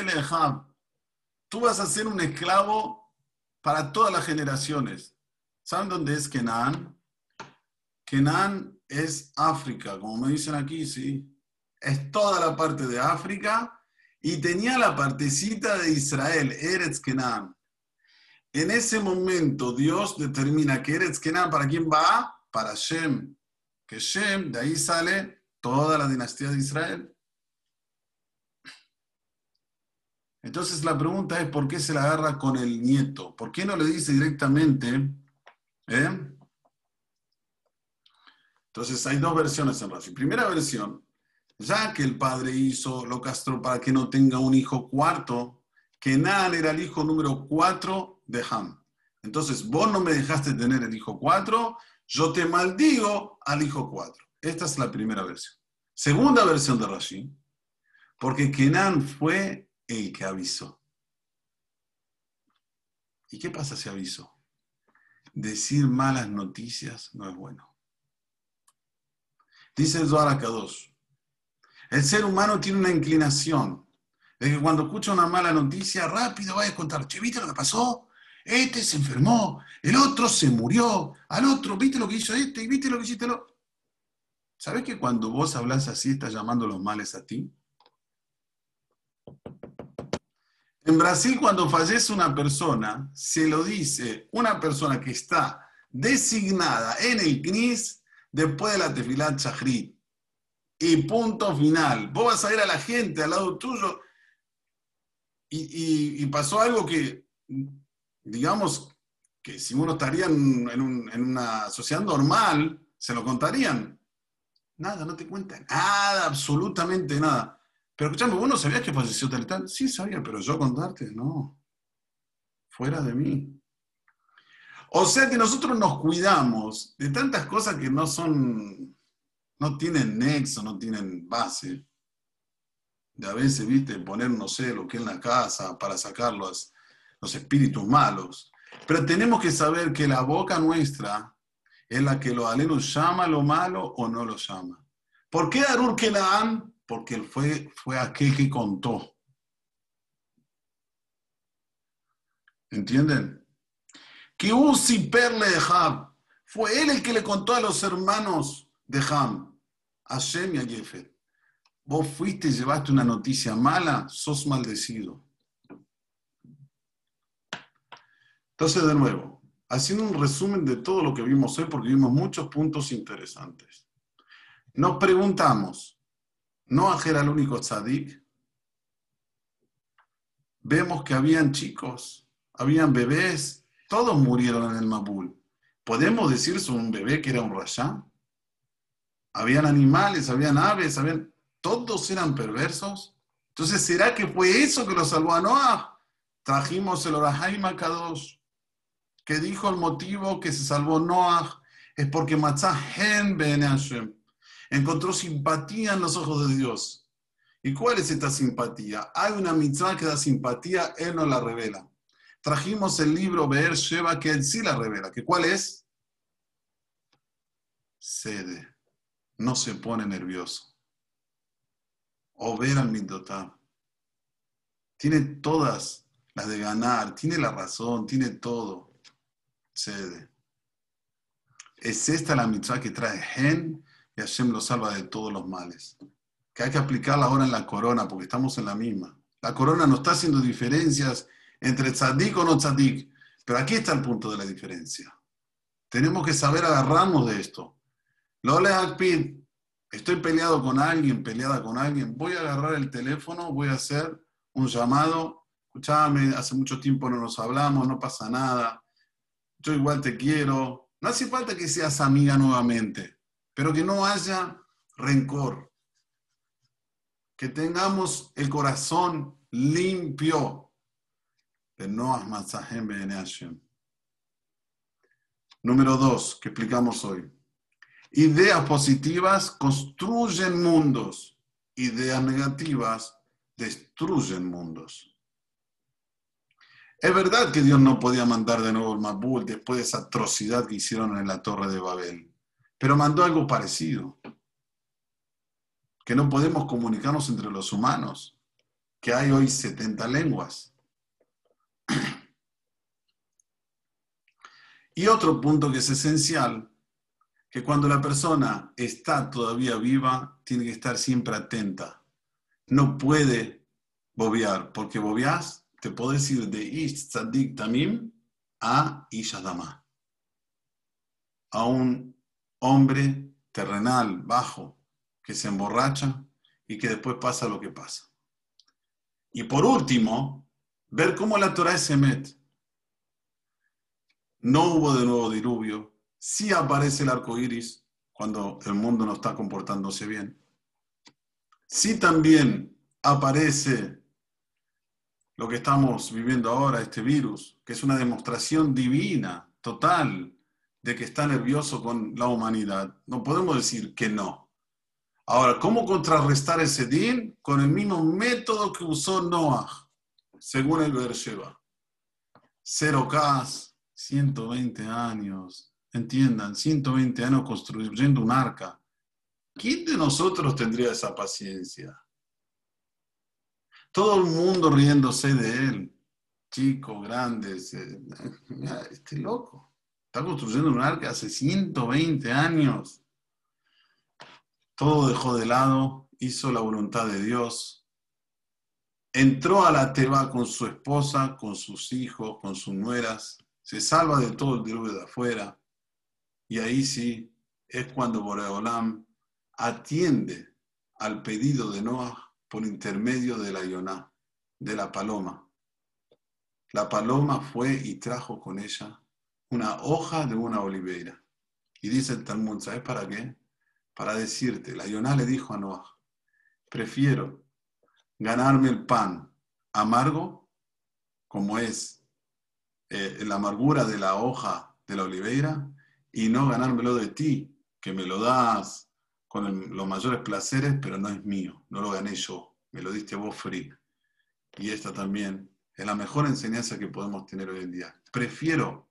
Tú vas a ser un esclavo para todas las generaciones. ¿Saben dónde es Kenan? Kenan es África, como me dicen aquí, sí es toda la parte de África y tenía la partecita de Israel, Eretz Kenan. En ese momento Dios determina que Eretz Kenan, ¿para quién va? Para Shem. Que Shem, de ahí sale toda la dinastía de Israel. Entonces la pregunta es, ¿por qué se la agarra con el nieto? ¿Por qué no le dice directamente? Eh? Entonces hay dos versiones en Rashi. Primera versión, ya que el padre hizo, lo castró para que no tenga un hijo cuarto, Kenan era el hijo número cuatro de Ham. Entonces, vos no me dejaste tener el hijo cuatro, yo te maldigo al hijo cuatro. Esta es la primera versión. Segunda versión de Rashi, porque Kenan fue el que avisó. ¿Y qué pasa si avisó? Decir malas noticias no es bueno. Dice Zohar 2 el ser humano tiene una inclinación de que cuando escucha una mala noticia, rápido vaya a contar, che, ¿viste lo que pasó? Este se enfermó, el otro se murió, al otro, ¿viste lo que hizo este? ¿Y viste lo que hiciste lo? ¿Sabes que cuando vos hablas así estás llamando los males a ti? En Brasil, cuando fallece una persona, se lo dice una persona que está designada en el CNIS después de la tefilat Chahrit y punto final. Vos vas a ver a la gente al lado tuyo y, pasó algo que, digamos, que si uno estaría en, una sociedad normal, se lo contarían. Nada, no te cuentan nada, absolutamente nada. Pero escuchame, ¿vos no sabías que falleció tal y tal? Sí, sabía, pero yo contarte, no. Fuera de mí. O sea que nosotros nos cuidamos de tantas cosas que no son no tienen nexo, no tienen base. De a veces, viste, poner, no sé, lo que en la casa para sacar los, espíritus malos. Pero tenemos que saber que la boca nuestra es la que los alenos llama lo malo o no lo llama. ¿Por qué Arur dan? Porque él fue, fue aquel que contó. ¿Entienden? Que Uzi Perle fue él el que le contó a los hermanos de Ham, Hashem y a Jefet. Vos fuiste y llevaste una noticia mala, sos maldecido. Entonces, de nuevo, haciendo un resumen de todo lo que vimos hoy, porque vimos muchos puntos interesantes. nos preguntamos, ¿no era el único tzadik? Vemos que habían chicos, habían bebés, todos murieron en el Mabul. ¿Podemos decir sobre un bebé que era un rayá? Habían animales, habían aves, habían... todos eran perversos. Entonces, ¿será que fue eso que lo salvó a Noah? Trajimos el Orahaim Kadosh, que dijo el motivo que se salvó Noah es porque Matzah Hen Hashem encontró simpatía en los ojos de Dios. ¿Y cuál es esta simpatía? Hay una mitzvah que da simpatía, Él no la revela trajimos el libro Beer Sheba que él sí la revela. ¿Que ¿Cuál es? Cede. No se pone nervioso. O ver al Midotab. Tiene todas las de ganar, tiene la razón, tiene todo. Cede. Es esta la mitzvah que trae Gen y Hashem lo salva de todos los males. Que hay que aplicarla ahora en la corona porque estamos en la misma. La corona no está haciendo diferencias entre tzadik o no tzadik. Pero aquí está el punto de la diferencia. Tenemos que saber agarrarnos de esto. Lole Akpid, estoy peleado con alguien, peleada con alguien, voy a agarrar el teléfono, voy a hacer un llamado. Escuchame, hace mucho tiempo no nos hablamos, no pasa nada. Yo igual te quiero. No hace falta que seas amiga nuevamente, pero que no haya rencor. Que tengamos el corazón limpio Número dos, que explicamos hoy. Ideas positivas construyen mundos. Ideas negativas destruyen mundos. Es verdad que Dios no podía mandar de nuevo el Mabul después de esa atrocidad que hicieron en la Torre de Babel, pero mandó algo parecido. Que no podemos comunicarnos entre los humanos, que hay hoy 70 lenguas. Y otro punto que es esencial, que cuando la persona está todavía viva, tiene que estar siempre atenta. No puede bobear, porque bobeás, te puedes ir de Ish Tzadik Tamim a Ishadama. A un hombre terrenal, bajo, que se emborracha y que después pasa lo que pasa. Y por último, ver cómo la Torah es. No hubo de nuevo diluvio. Sí aparece el arco iris cuando el mundo no está comportándose bien. Sí también aparece lo que estamos viviendo ahora, este virus, que es una demostración divina, total, de que está nervioso con la humanidad. No podemos decir que no. Ahora, ¿cómo contrarrestar ese din? Con el mismo método que usó Noah según el Bersheba. Cero Kas, 120 años, entiendan, 120 años construyendo un arca. ¿Quién de nosotros tendría esa paciencia? Todo el mundo riéndose de él, chico, grande, este loco. Está construyendo un arca hace 120 años. Todo dejó de lado, hizo la voluntad de Dios, entró a la Teba con su esposa, con sus hijos, con sus nueras, se salva de todo el diluvio de afuera, y ahí sí es cuando Boreolam atiende al pedido de Noah por intermedio de la Yoná, de la paloma. La paloma fue y trajo con ella una hoja de una oliveira. Y dice el Talmud, ¿sabes para qué? Para decirte, la Yoná le dijo a Noah, prefiero ganarme el pan amargo, como es eh, la amargura de la hoja de la oliveira, y no ganármelo de ti, que me lo das con los mayores placeres, pero no es mío, no lo gané yo, me lo diste vos free. Y esta también es la mejor enseñanza que podemos tener hoy en día. Prefiero,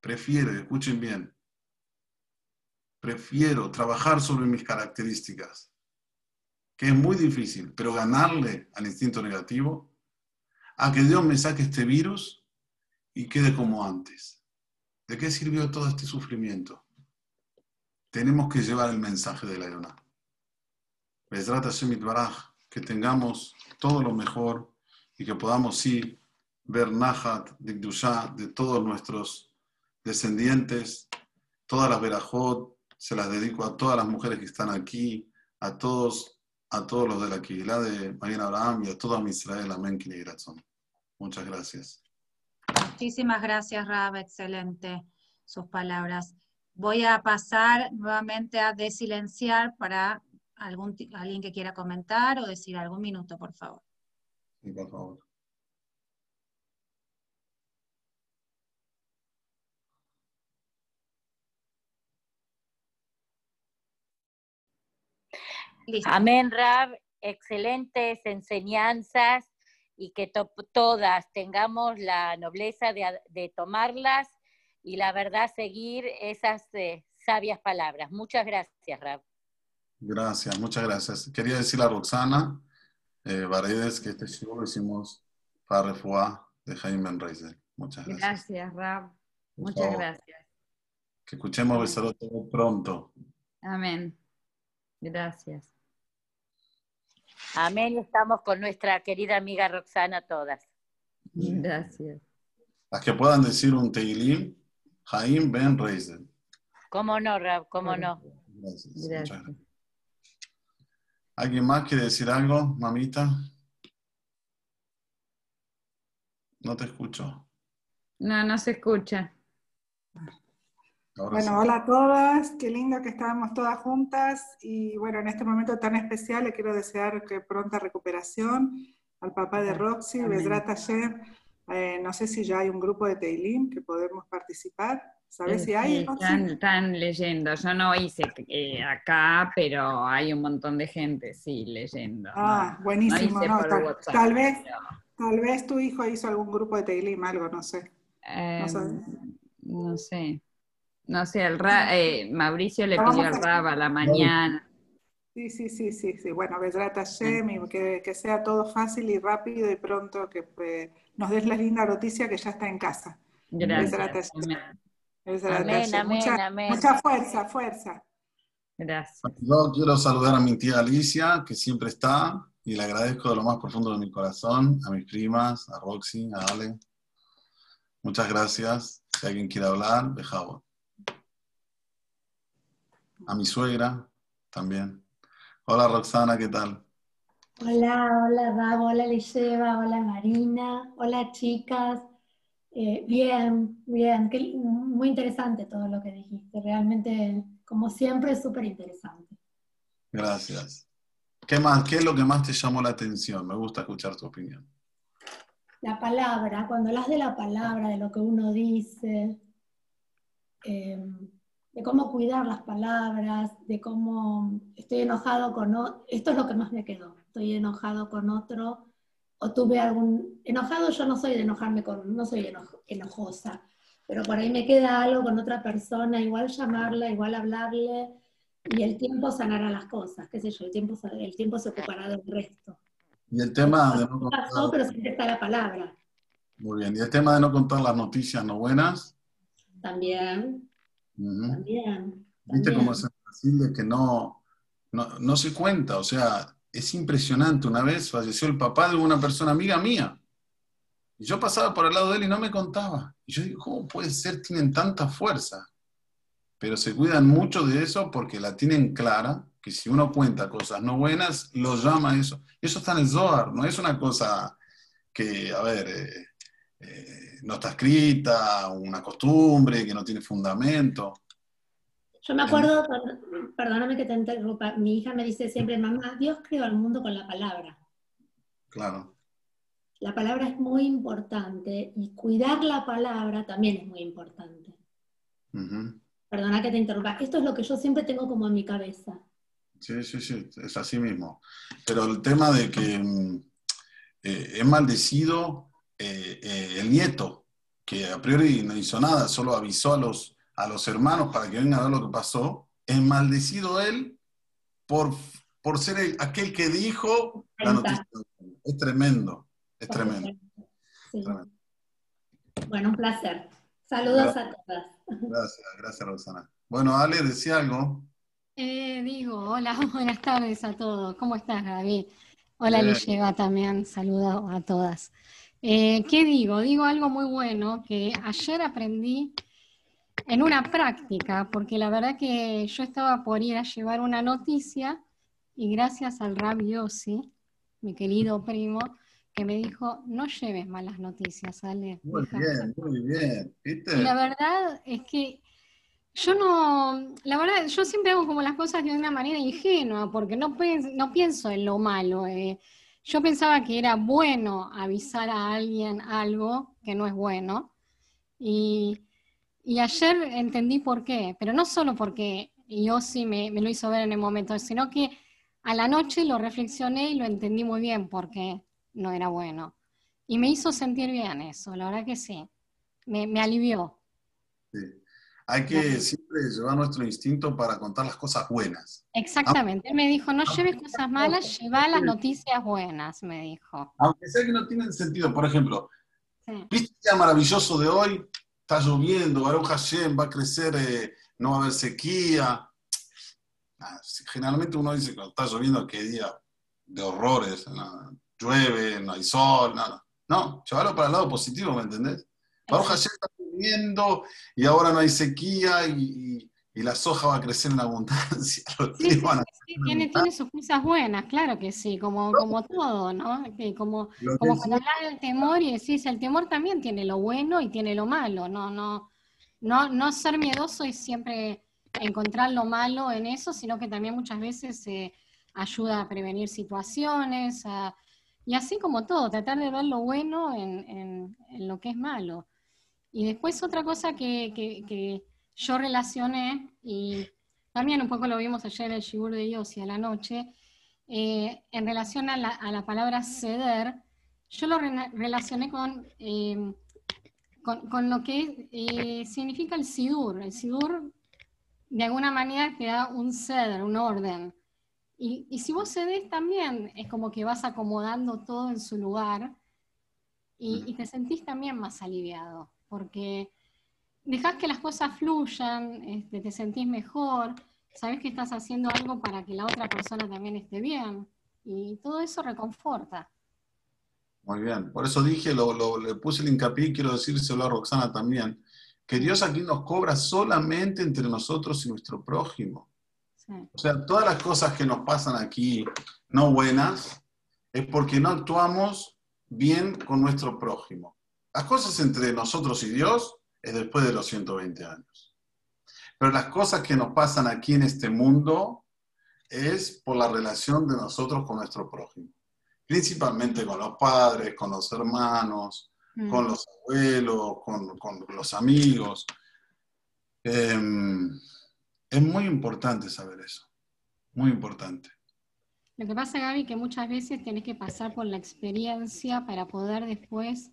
prefiero, escuchen bien, prefiero trabajar sobre mis características que es muy difícil, pero ganarle al instinto negativo, a que Dios me saque este virus y quede como antes. ¿De qué sirvió todo este sufrimiento? Tenemos que llevar el mensaje de la Yonah. que tengamos todo lo mejor y que podamos sí ver Nahat, Dikdusha de todos nuestros descendientes, todas las Berajot, se las dedico a todas las mujeres que están aquí, a todos, a todos los de la Kihilá de María Abraham y a toda mi Israel. Amén. Muchas gracias. Muchísimas gracias, Rab. Excelente sus palabras. Voy a pasar nuevamente a desilenciar para algún, alguien que quiera comentar o decir algún minuto, por favor. Sí, por favor. Amén, Rab. Excelentes enseñanzas y que todas tengamos la nobleza de, tomarlas y la verdad seguir esas eh, sabias palabras. Muchas gracias, Rab. Gracias, muchas gracias. Quería decirle a Roxana eh, que este show lo hicimos para refuá de Jaime Reiser. Muchas gracias. Gracias, Rab. Muchas gracias. Que escuchemos besarlo todo pronto. Amén. Gracias. Amén. Estamos con nuestra querida amiga Roxana todas. Gracias. Las que puedan decir un Teilim, Jaime Ben Reiser. ¿Cómo no, Rab? ¿Cómo no? Gracias. ¿Alguien más quiere decir algo, mamita? No te escucho. No, no se escucha. Bueno, hola a todas, qué lindo que estábamos todas juntas y bueno, en este momento tan especial le quiero desear que pronta recuperación al papá de Roxy, Bedrat ayer. Eh, no sé si ya hay un grupo de Teilim que podemos participar. ¿Sabes si hay? están, leyendo. Yo no hice eh, acá, pero hay un montón de gente, sí, leyendo. Ah, buenísimo. tal, vez, tal vez tu hijo hizo algún grupo de Teilim, algo, no sé. no, em, sé. No sé, el eh, Mauricio le pidió al Rab a la mañana. Sí, sí, sí, sí, sí. Bueno, Vedrata Shem, que, que sea todo fácil y rápido y pronto que pues, nos des la linda noticia que ya está en casa. Gracias. Amén, amén, mucha, fuerza, fuerza. Gracias. Yo quiero saludar a mi tía Alicia, que siempre está, y le agradezco de lo más profundo de mi corazón, a mis primas, a Roxy, a Ale. Muchas gracias. Si alguien quiere hablar, dejado. A mi suegra también. Hola Roxana, ¿qué tal? Hola, hola Rabo, hola Lisheva, hola Marina, hola chicas. Eh, bien, bien, muy interesante todo lo que dijiste, realmente, como siempre, es súper interesante. Gracias. ¿Qué más? ¿Qué es lo que más te llamó la atención? Me gusta escuchar tu opinión. La palabra, cuando hablas de la palabra, de lo que uno dice, em, de cómo cuidar las palabras, de cómo estoy enojado con otro, esto es lo que más me quedó, estoy enojado con otro o tuve algún... Enojado yo no soy de enojarme con... no soy enojosa, pero por ahí me queda algo con otra persona, igual llamarla, igual hablarle, y el tiempo sanará las cosas, qué sé yo, el tiempo, el tiempo se ocupará del resto. Y el tema de no contar... Pasó, pero siempre está la palabra. Muy bien, y el tema de no contar las noticias no buenas. También. También. ¿Viste cómo es fácil que no, no, no se cuenta? O sea, es impresionante. Una vez falleció el papá de una persona amiga mía. Y yo pasaba por el lado de él y no me contaba. Y yo digo, ¿cómo puede ser? Tienen tanta fuerza. Pero se cuidan mucho de eso porque la tienen clara, que si uno cuenta cosas no buenas, lo llama eso. Eso está en el Zohar, no es una cosa que, a ver, eh, eh, no está escrita, una costumbre que no tiene fundamento. Yo me acuerdo, perdóname que te interrumpa, mi hija me dice siempre, mamá, Dios creó al mundo con la palabra. Claro. La palabra es muy importante y cuidar la palabra también es muy importante. Perdona que te interrumpa. Esto es lo que yo siempre tengo como en mi cabeza. Sí, sí, sí, es así mismo. Pero el tema de que mm, eh, es maldecido eh, eh, el nieto, que a priori no hizo nada, solo avisó a los, a los hermanos para que vengan a ver lo que pasó, es maldecido él por, por ser aquel que dijo la noticia. Es tremendo, es tremendo. Bueno, un placer. Saludos a todas. Gracias, gracias Rosana. Bueno, Ale, decía algo. Eh, digo, hola, buenas tardes a todos. ¿Cómo estás, Gaby? Hola, le lleva también. Saludos a todas. Eh, ¿Qué digo? Digo algo muy bueno, que ayer aprendí en una práctica, porque la verdad que yo estaba por ir a llevar una noticia y gracias al Rabbi Yossi, mi querido primo, que me dijo, no lleves malas noticias, Ale. Muy bien, muy bien. Y la verdad es que yo no, la verdad, yo siempre hago como las cosas de una manera ingenua, porque no, no pienso en lo malo. Eh. Yo pensaba que era bueno avisar a alguien algo que no es bueno. Y, ayer entendí por qué, pero no solo porque Yossi me, me lo hizo ver en el momento, sino que a la noche lo reflexioné y lo entendí muy bien porque no era bueno. Y me hizo sentir bien eso, la verdad que sí. Me, me alivió. Sí. Hay que siempre llevar nuestro instinto para contar las cosas buenas. Exactamente. Él me dijo, no lleves cosas malas, lleva las noticias buenas, me dijo. Aunque sea que no tienen sentido. Por ejemplo, ¿viste el día maravilloso de hoy? Está lloviendo, Baruch Hashem, va a crecer, eh, no va a haber sequía. generalmente uno dice que está lloviendo, qué día de horrores. llueve, no hay sol, nada. No, llévalo para el lado positivo, ¿me entendés? Baruch Hashem está lloviendo y ahora no hay sequía y, y, la soja va a crecer en abundancia. Sí, tiene, tiene, sus cosas buenas, claro que sí, como, como todo, ¿no? como como cuando hablas del temor y decís, el temor también tiene lo bueno y tiene lo malo, no, no, no, no ser miedoso y siempre encontrar lo malo en eso, sino que también muchas veces eh, ayuda a prevenir situaciones, y así como todo, tratar de ver lo bueno en, en lo que es malo. Y después otra cosa que, yo relacioné, y también un poco lo vimos ayer en el Shibur de Dios y a la noche, eh, en relación a la, palabra ceder, yo lo relacioné con, em, con, lo que eh, significa el Sidur. El Sidur, de alguna manera, te da un ceder, un orden. Y, y, si vos cedes también, es como que vas acomodando todo en su lugar y te sentís también más aliviado porque dejas que las cosas fluyan, este, te sentís mejor, sabes que estás haciendo algo para que la otra persona también esté bien, y todo eso reconforta. Muy bien, por eso dije, lo, le puse el hincapié y quiero decírselo a Roxana también, que Dios aquí nos cobra solamente entre nosotros y nuestro prójimo. O sea, todas las cosas que nos pasan aquí no buenas es porque no actuamos bien con nuestro prójimo. Las cosas entre nosotros y Dios es después de los 120 años. Pero las cosas que nos pasan aquí en este mundo es por la relación de nosotros con nuestro prójimo. Principalmente con los padres, con los hermanos, mm. con los abuelos, con, los amigos. Em, es muy importante saber eso. Muy importante. Lo que pasa, Gaby, que muchas veces tenés que pasar por la experiencia para poder después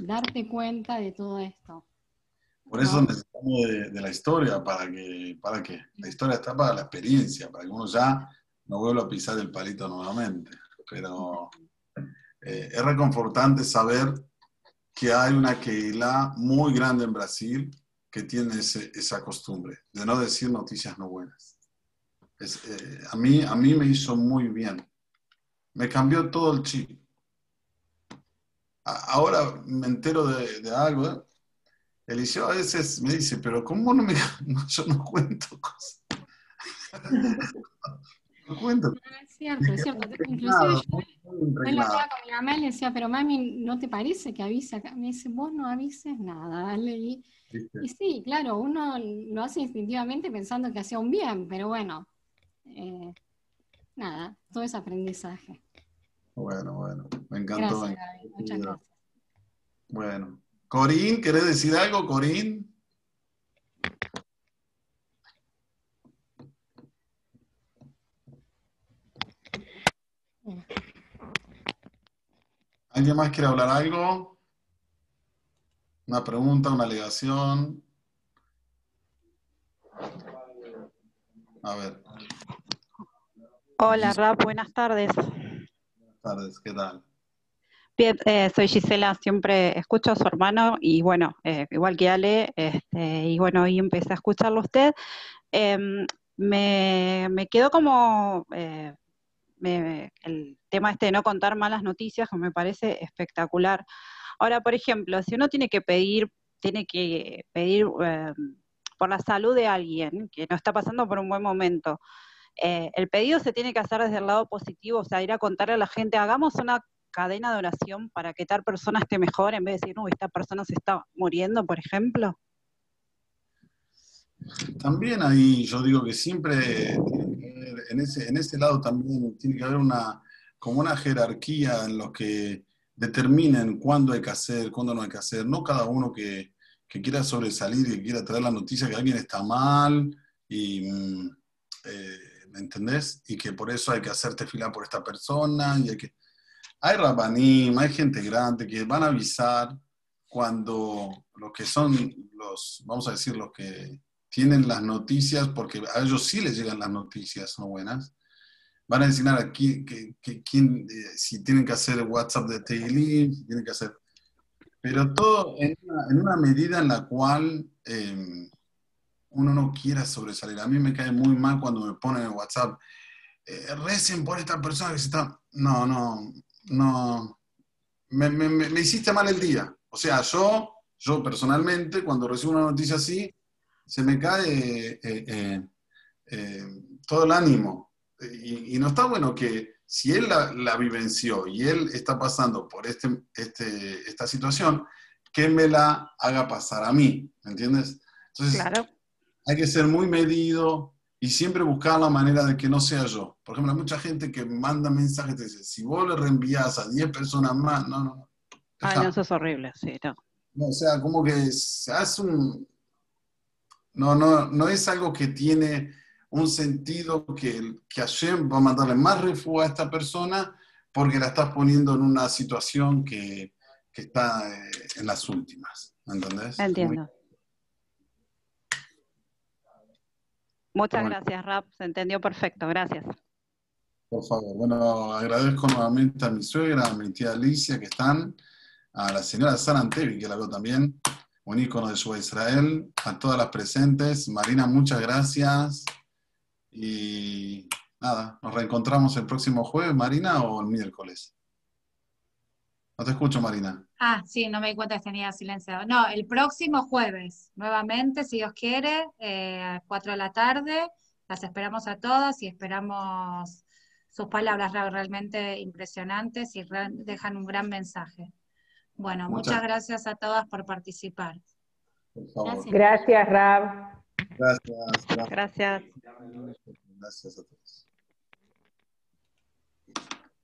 darte cuenta de todo esto. Por eso necesitamos de, la historia, para que, para que la historia está para la experiencia, para que uno ya no vuelva a pisar el palito nuevamente. Pero eh, es reconfortante saber que hay una Keilah muy grande en Brasil que tiene esa costumbre de no decir noticias no buenas. Eh, a, mí, a mí me hizo muy bien. Me cambió todo el chip ahora me entero de, algo. ¿eh? Eliseo a veces me dice, pero ¿cómo no me... yo no cuento cosas. no cuento. es cierto, es cierto. Inclusive yo, lo hablaba con mi mamá y le decía, pero mami, ¿no te parece que avisa? Me dice, vos no avises nada, dale. Y, y, sí, claro, uno lo hace instintivamente pensando que hacía un bien, pero bueno, eh, nada, todo es aprendizaje. Bueno, bueno, me encantó. Gracias, Muchas gracias. Bueno. Corín, ¿querés decir algo, Corín? ¿Alguien más quiere hablar algo? ¿Una pregunta, una alegación? A ver. Hola, Rap, buenas tardes tardes, ¿qué tal? Eh, soy Gisela, siempre escucho a su hermano y bueno, eh, igual que Ale, este, y bueno, hoy empecé a escucharlo a usted. Em, me, me, quedó como eh, el tema este de no contar malas noticias, que me parece espectacular. Ahora, por ejemplo, si uno tiene que pedir, tiene que pedir em, por la salud de alguien que no está pasando por un buen momento, eh, el pedido se tiene que hacer desde el lado positivo, o sea, ir a contarle a la gente, hagamos una cadena de oración para que tal persona esté mejor, en vez de decir, uy, esta persona se está muriendo, por ejemplo. También ahí yo digo que siempre en ese, en ese lado también tiene que haber una, como una jerarquía en los que determinen cuándo hay que hacer, cuándo no hay que hacer. No cada uno que, que quiera sobresalir y que quiera traer la noticia que alguien está mal y, mm, eh, ¿me entendés? Y que por eso hay que hacerte fila por esta persona y hay que... Hay rabanim, hay gente grande que van a avisar cuando los que son los, vamos a decir, los que tienen las noticias, porque a ellos sí les llegan las noticias no buenas, van a enseñar aquí que, quién, eh, si tienen que hacer WhatsApp de Teilim, si tienen que hacer... Pero todo en una, medida en la cual em, uno no quiera sobresalir. A mí me cae muy mal cuando me ponen en WhatsApp, eh, recen por esta persona que se está... No, no, no. Me, me, hiciste mal el día. O sea, yo, yo personalmente, cuando recibo una noticia así, se me cae eh, eh, todo el ánimo. Y, no está bueno que si él la, vivenció y él está pasando por este, este, esta situación, que me la haga pasar a mí, ¿me entiendes? Entonces, claro. Hay que ser muy medido y siempre buscar la manera de que no sea yo. Por ejemplo, hay mucha gente que manda mensajes y dice, si vos le reenvías a 10 personas más, no, no. Ay, no, eso es horrible, sí, no. no. O sea, como que se hace un... No, no, no es algo que tiene un sentido que, que Hashem va a mandarle más refugio a esta persona porque la estás poniendo en una situación que, que está eh, en las últimas. ¿Entendés? Entiendo. Muchas gracias, Rap. Se entendió perfecto. Gracias. Por favor. Bueno, agradezco nuevamente a mi suegra, a mi tía Alicia, que están, a la señora Sara Antevi, que la veo también, un ícono de su Israel, a todas las presentes. Marina, muchas gracias. Y nada, nos reencontramos el próximo jueves, Marina, o el miércoles. No te escucho, Marina. Ah, sí, no me di cuenta que tenía silenciado. No, el próximo jueves, nuevamente, si Dios quiere, eh, a 4 de la tarde. Las esperamos a todas y esperamos sus palabras realmente impresionantes y dejan un gran mensaje. Bueno, muchas, gracias a todas por participar. Gracias, Rab. Gracias. Gracias. Gracias a todos.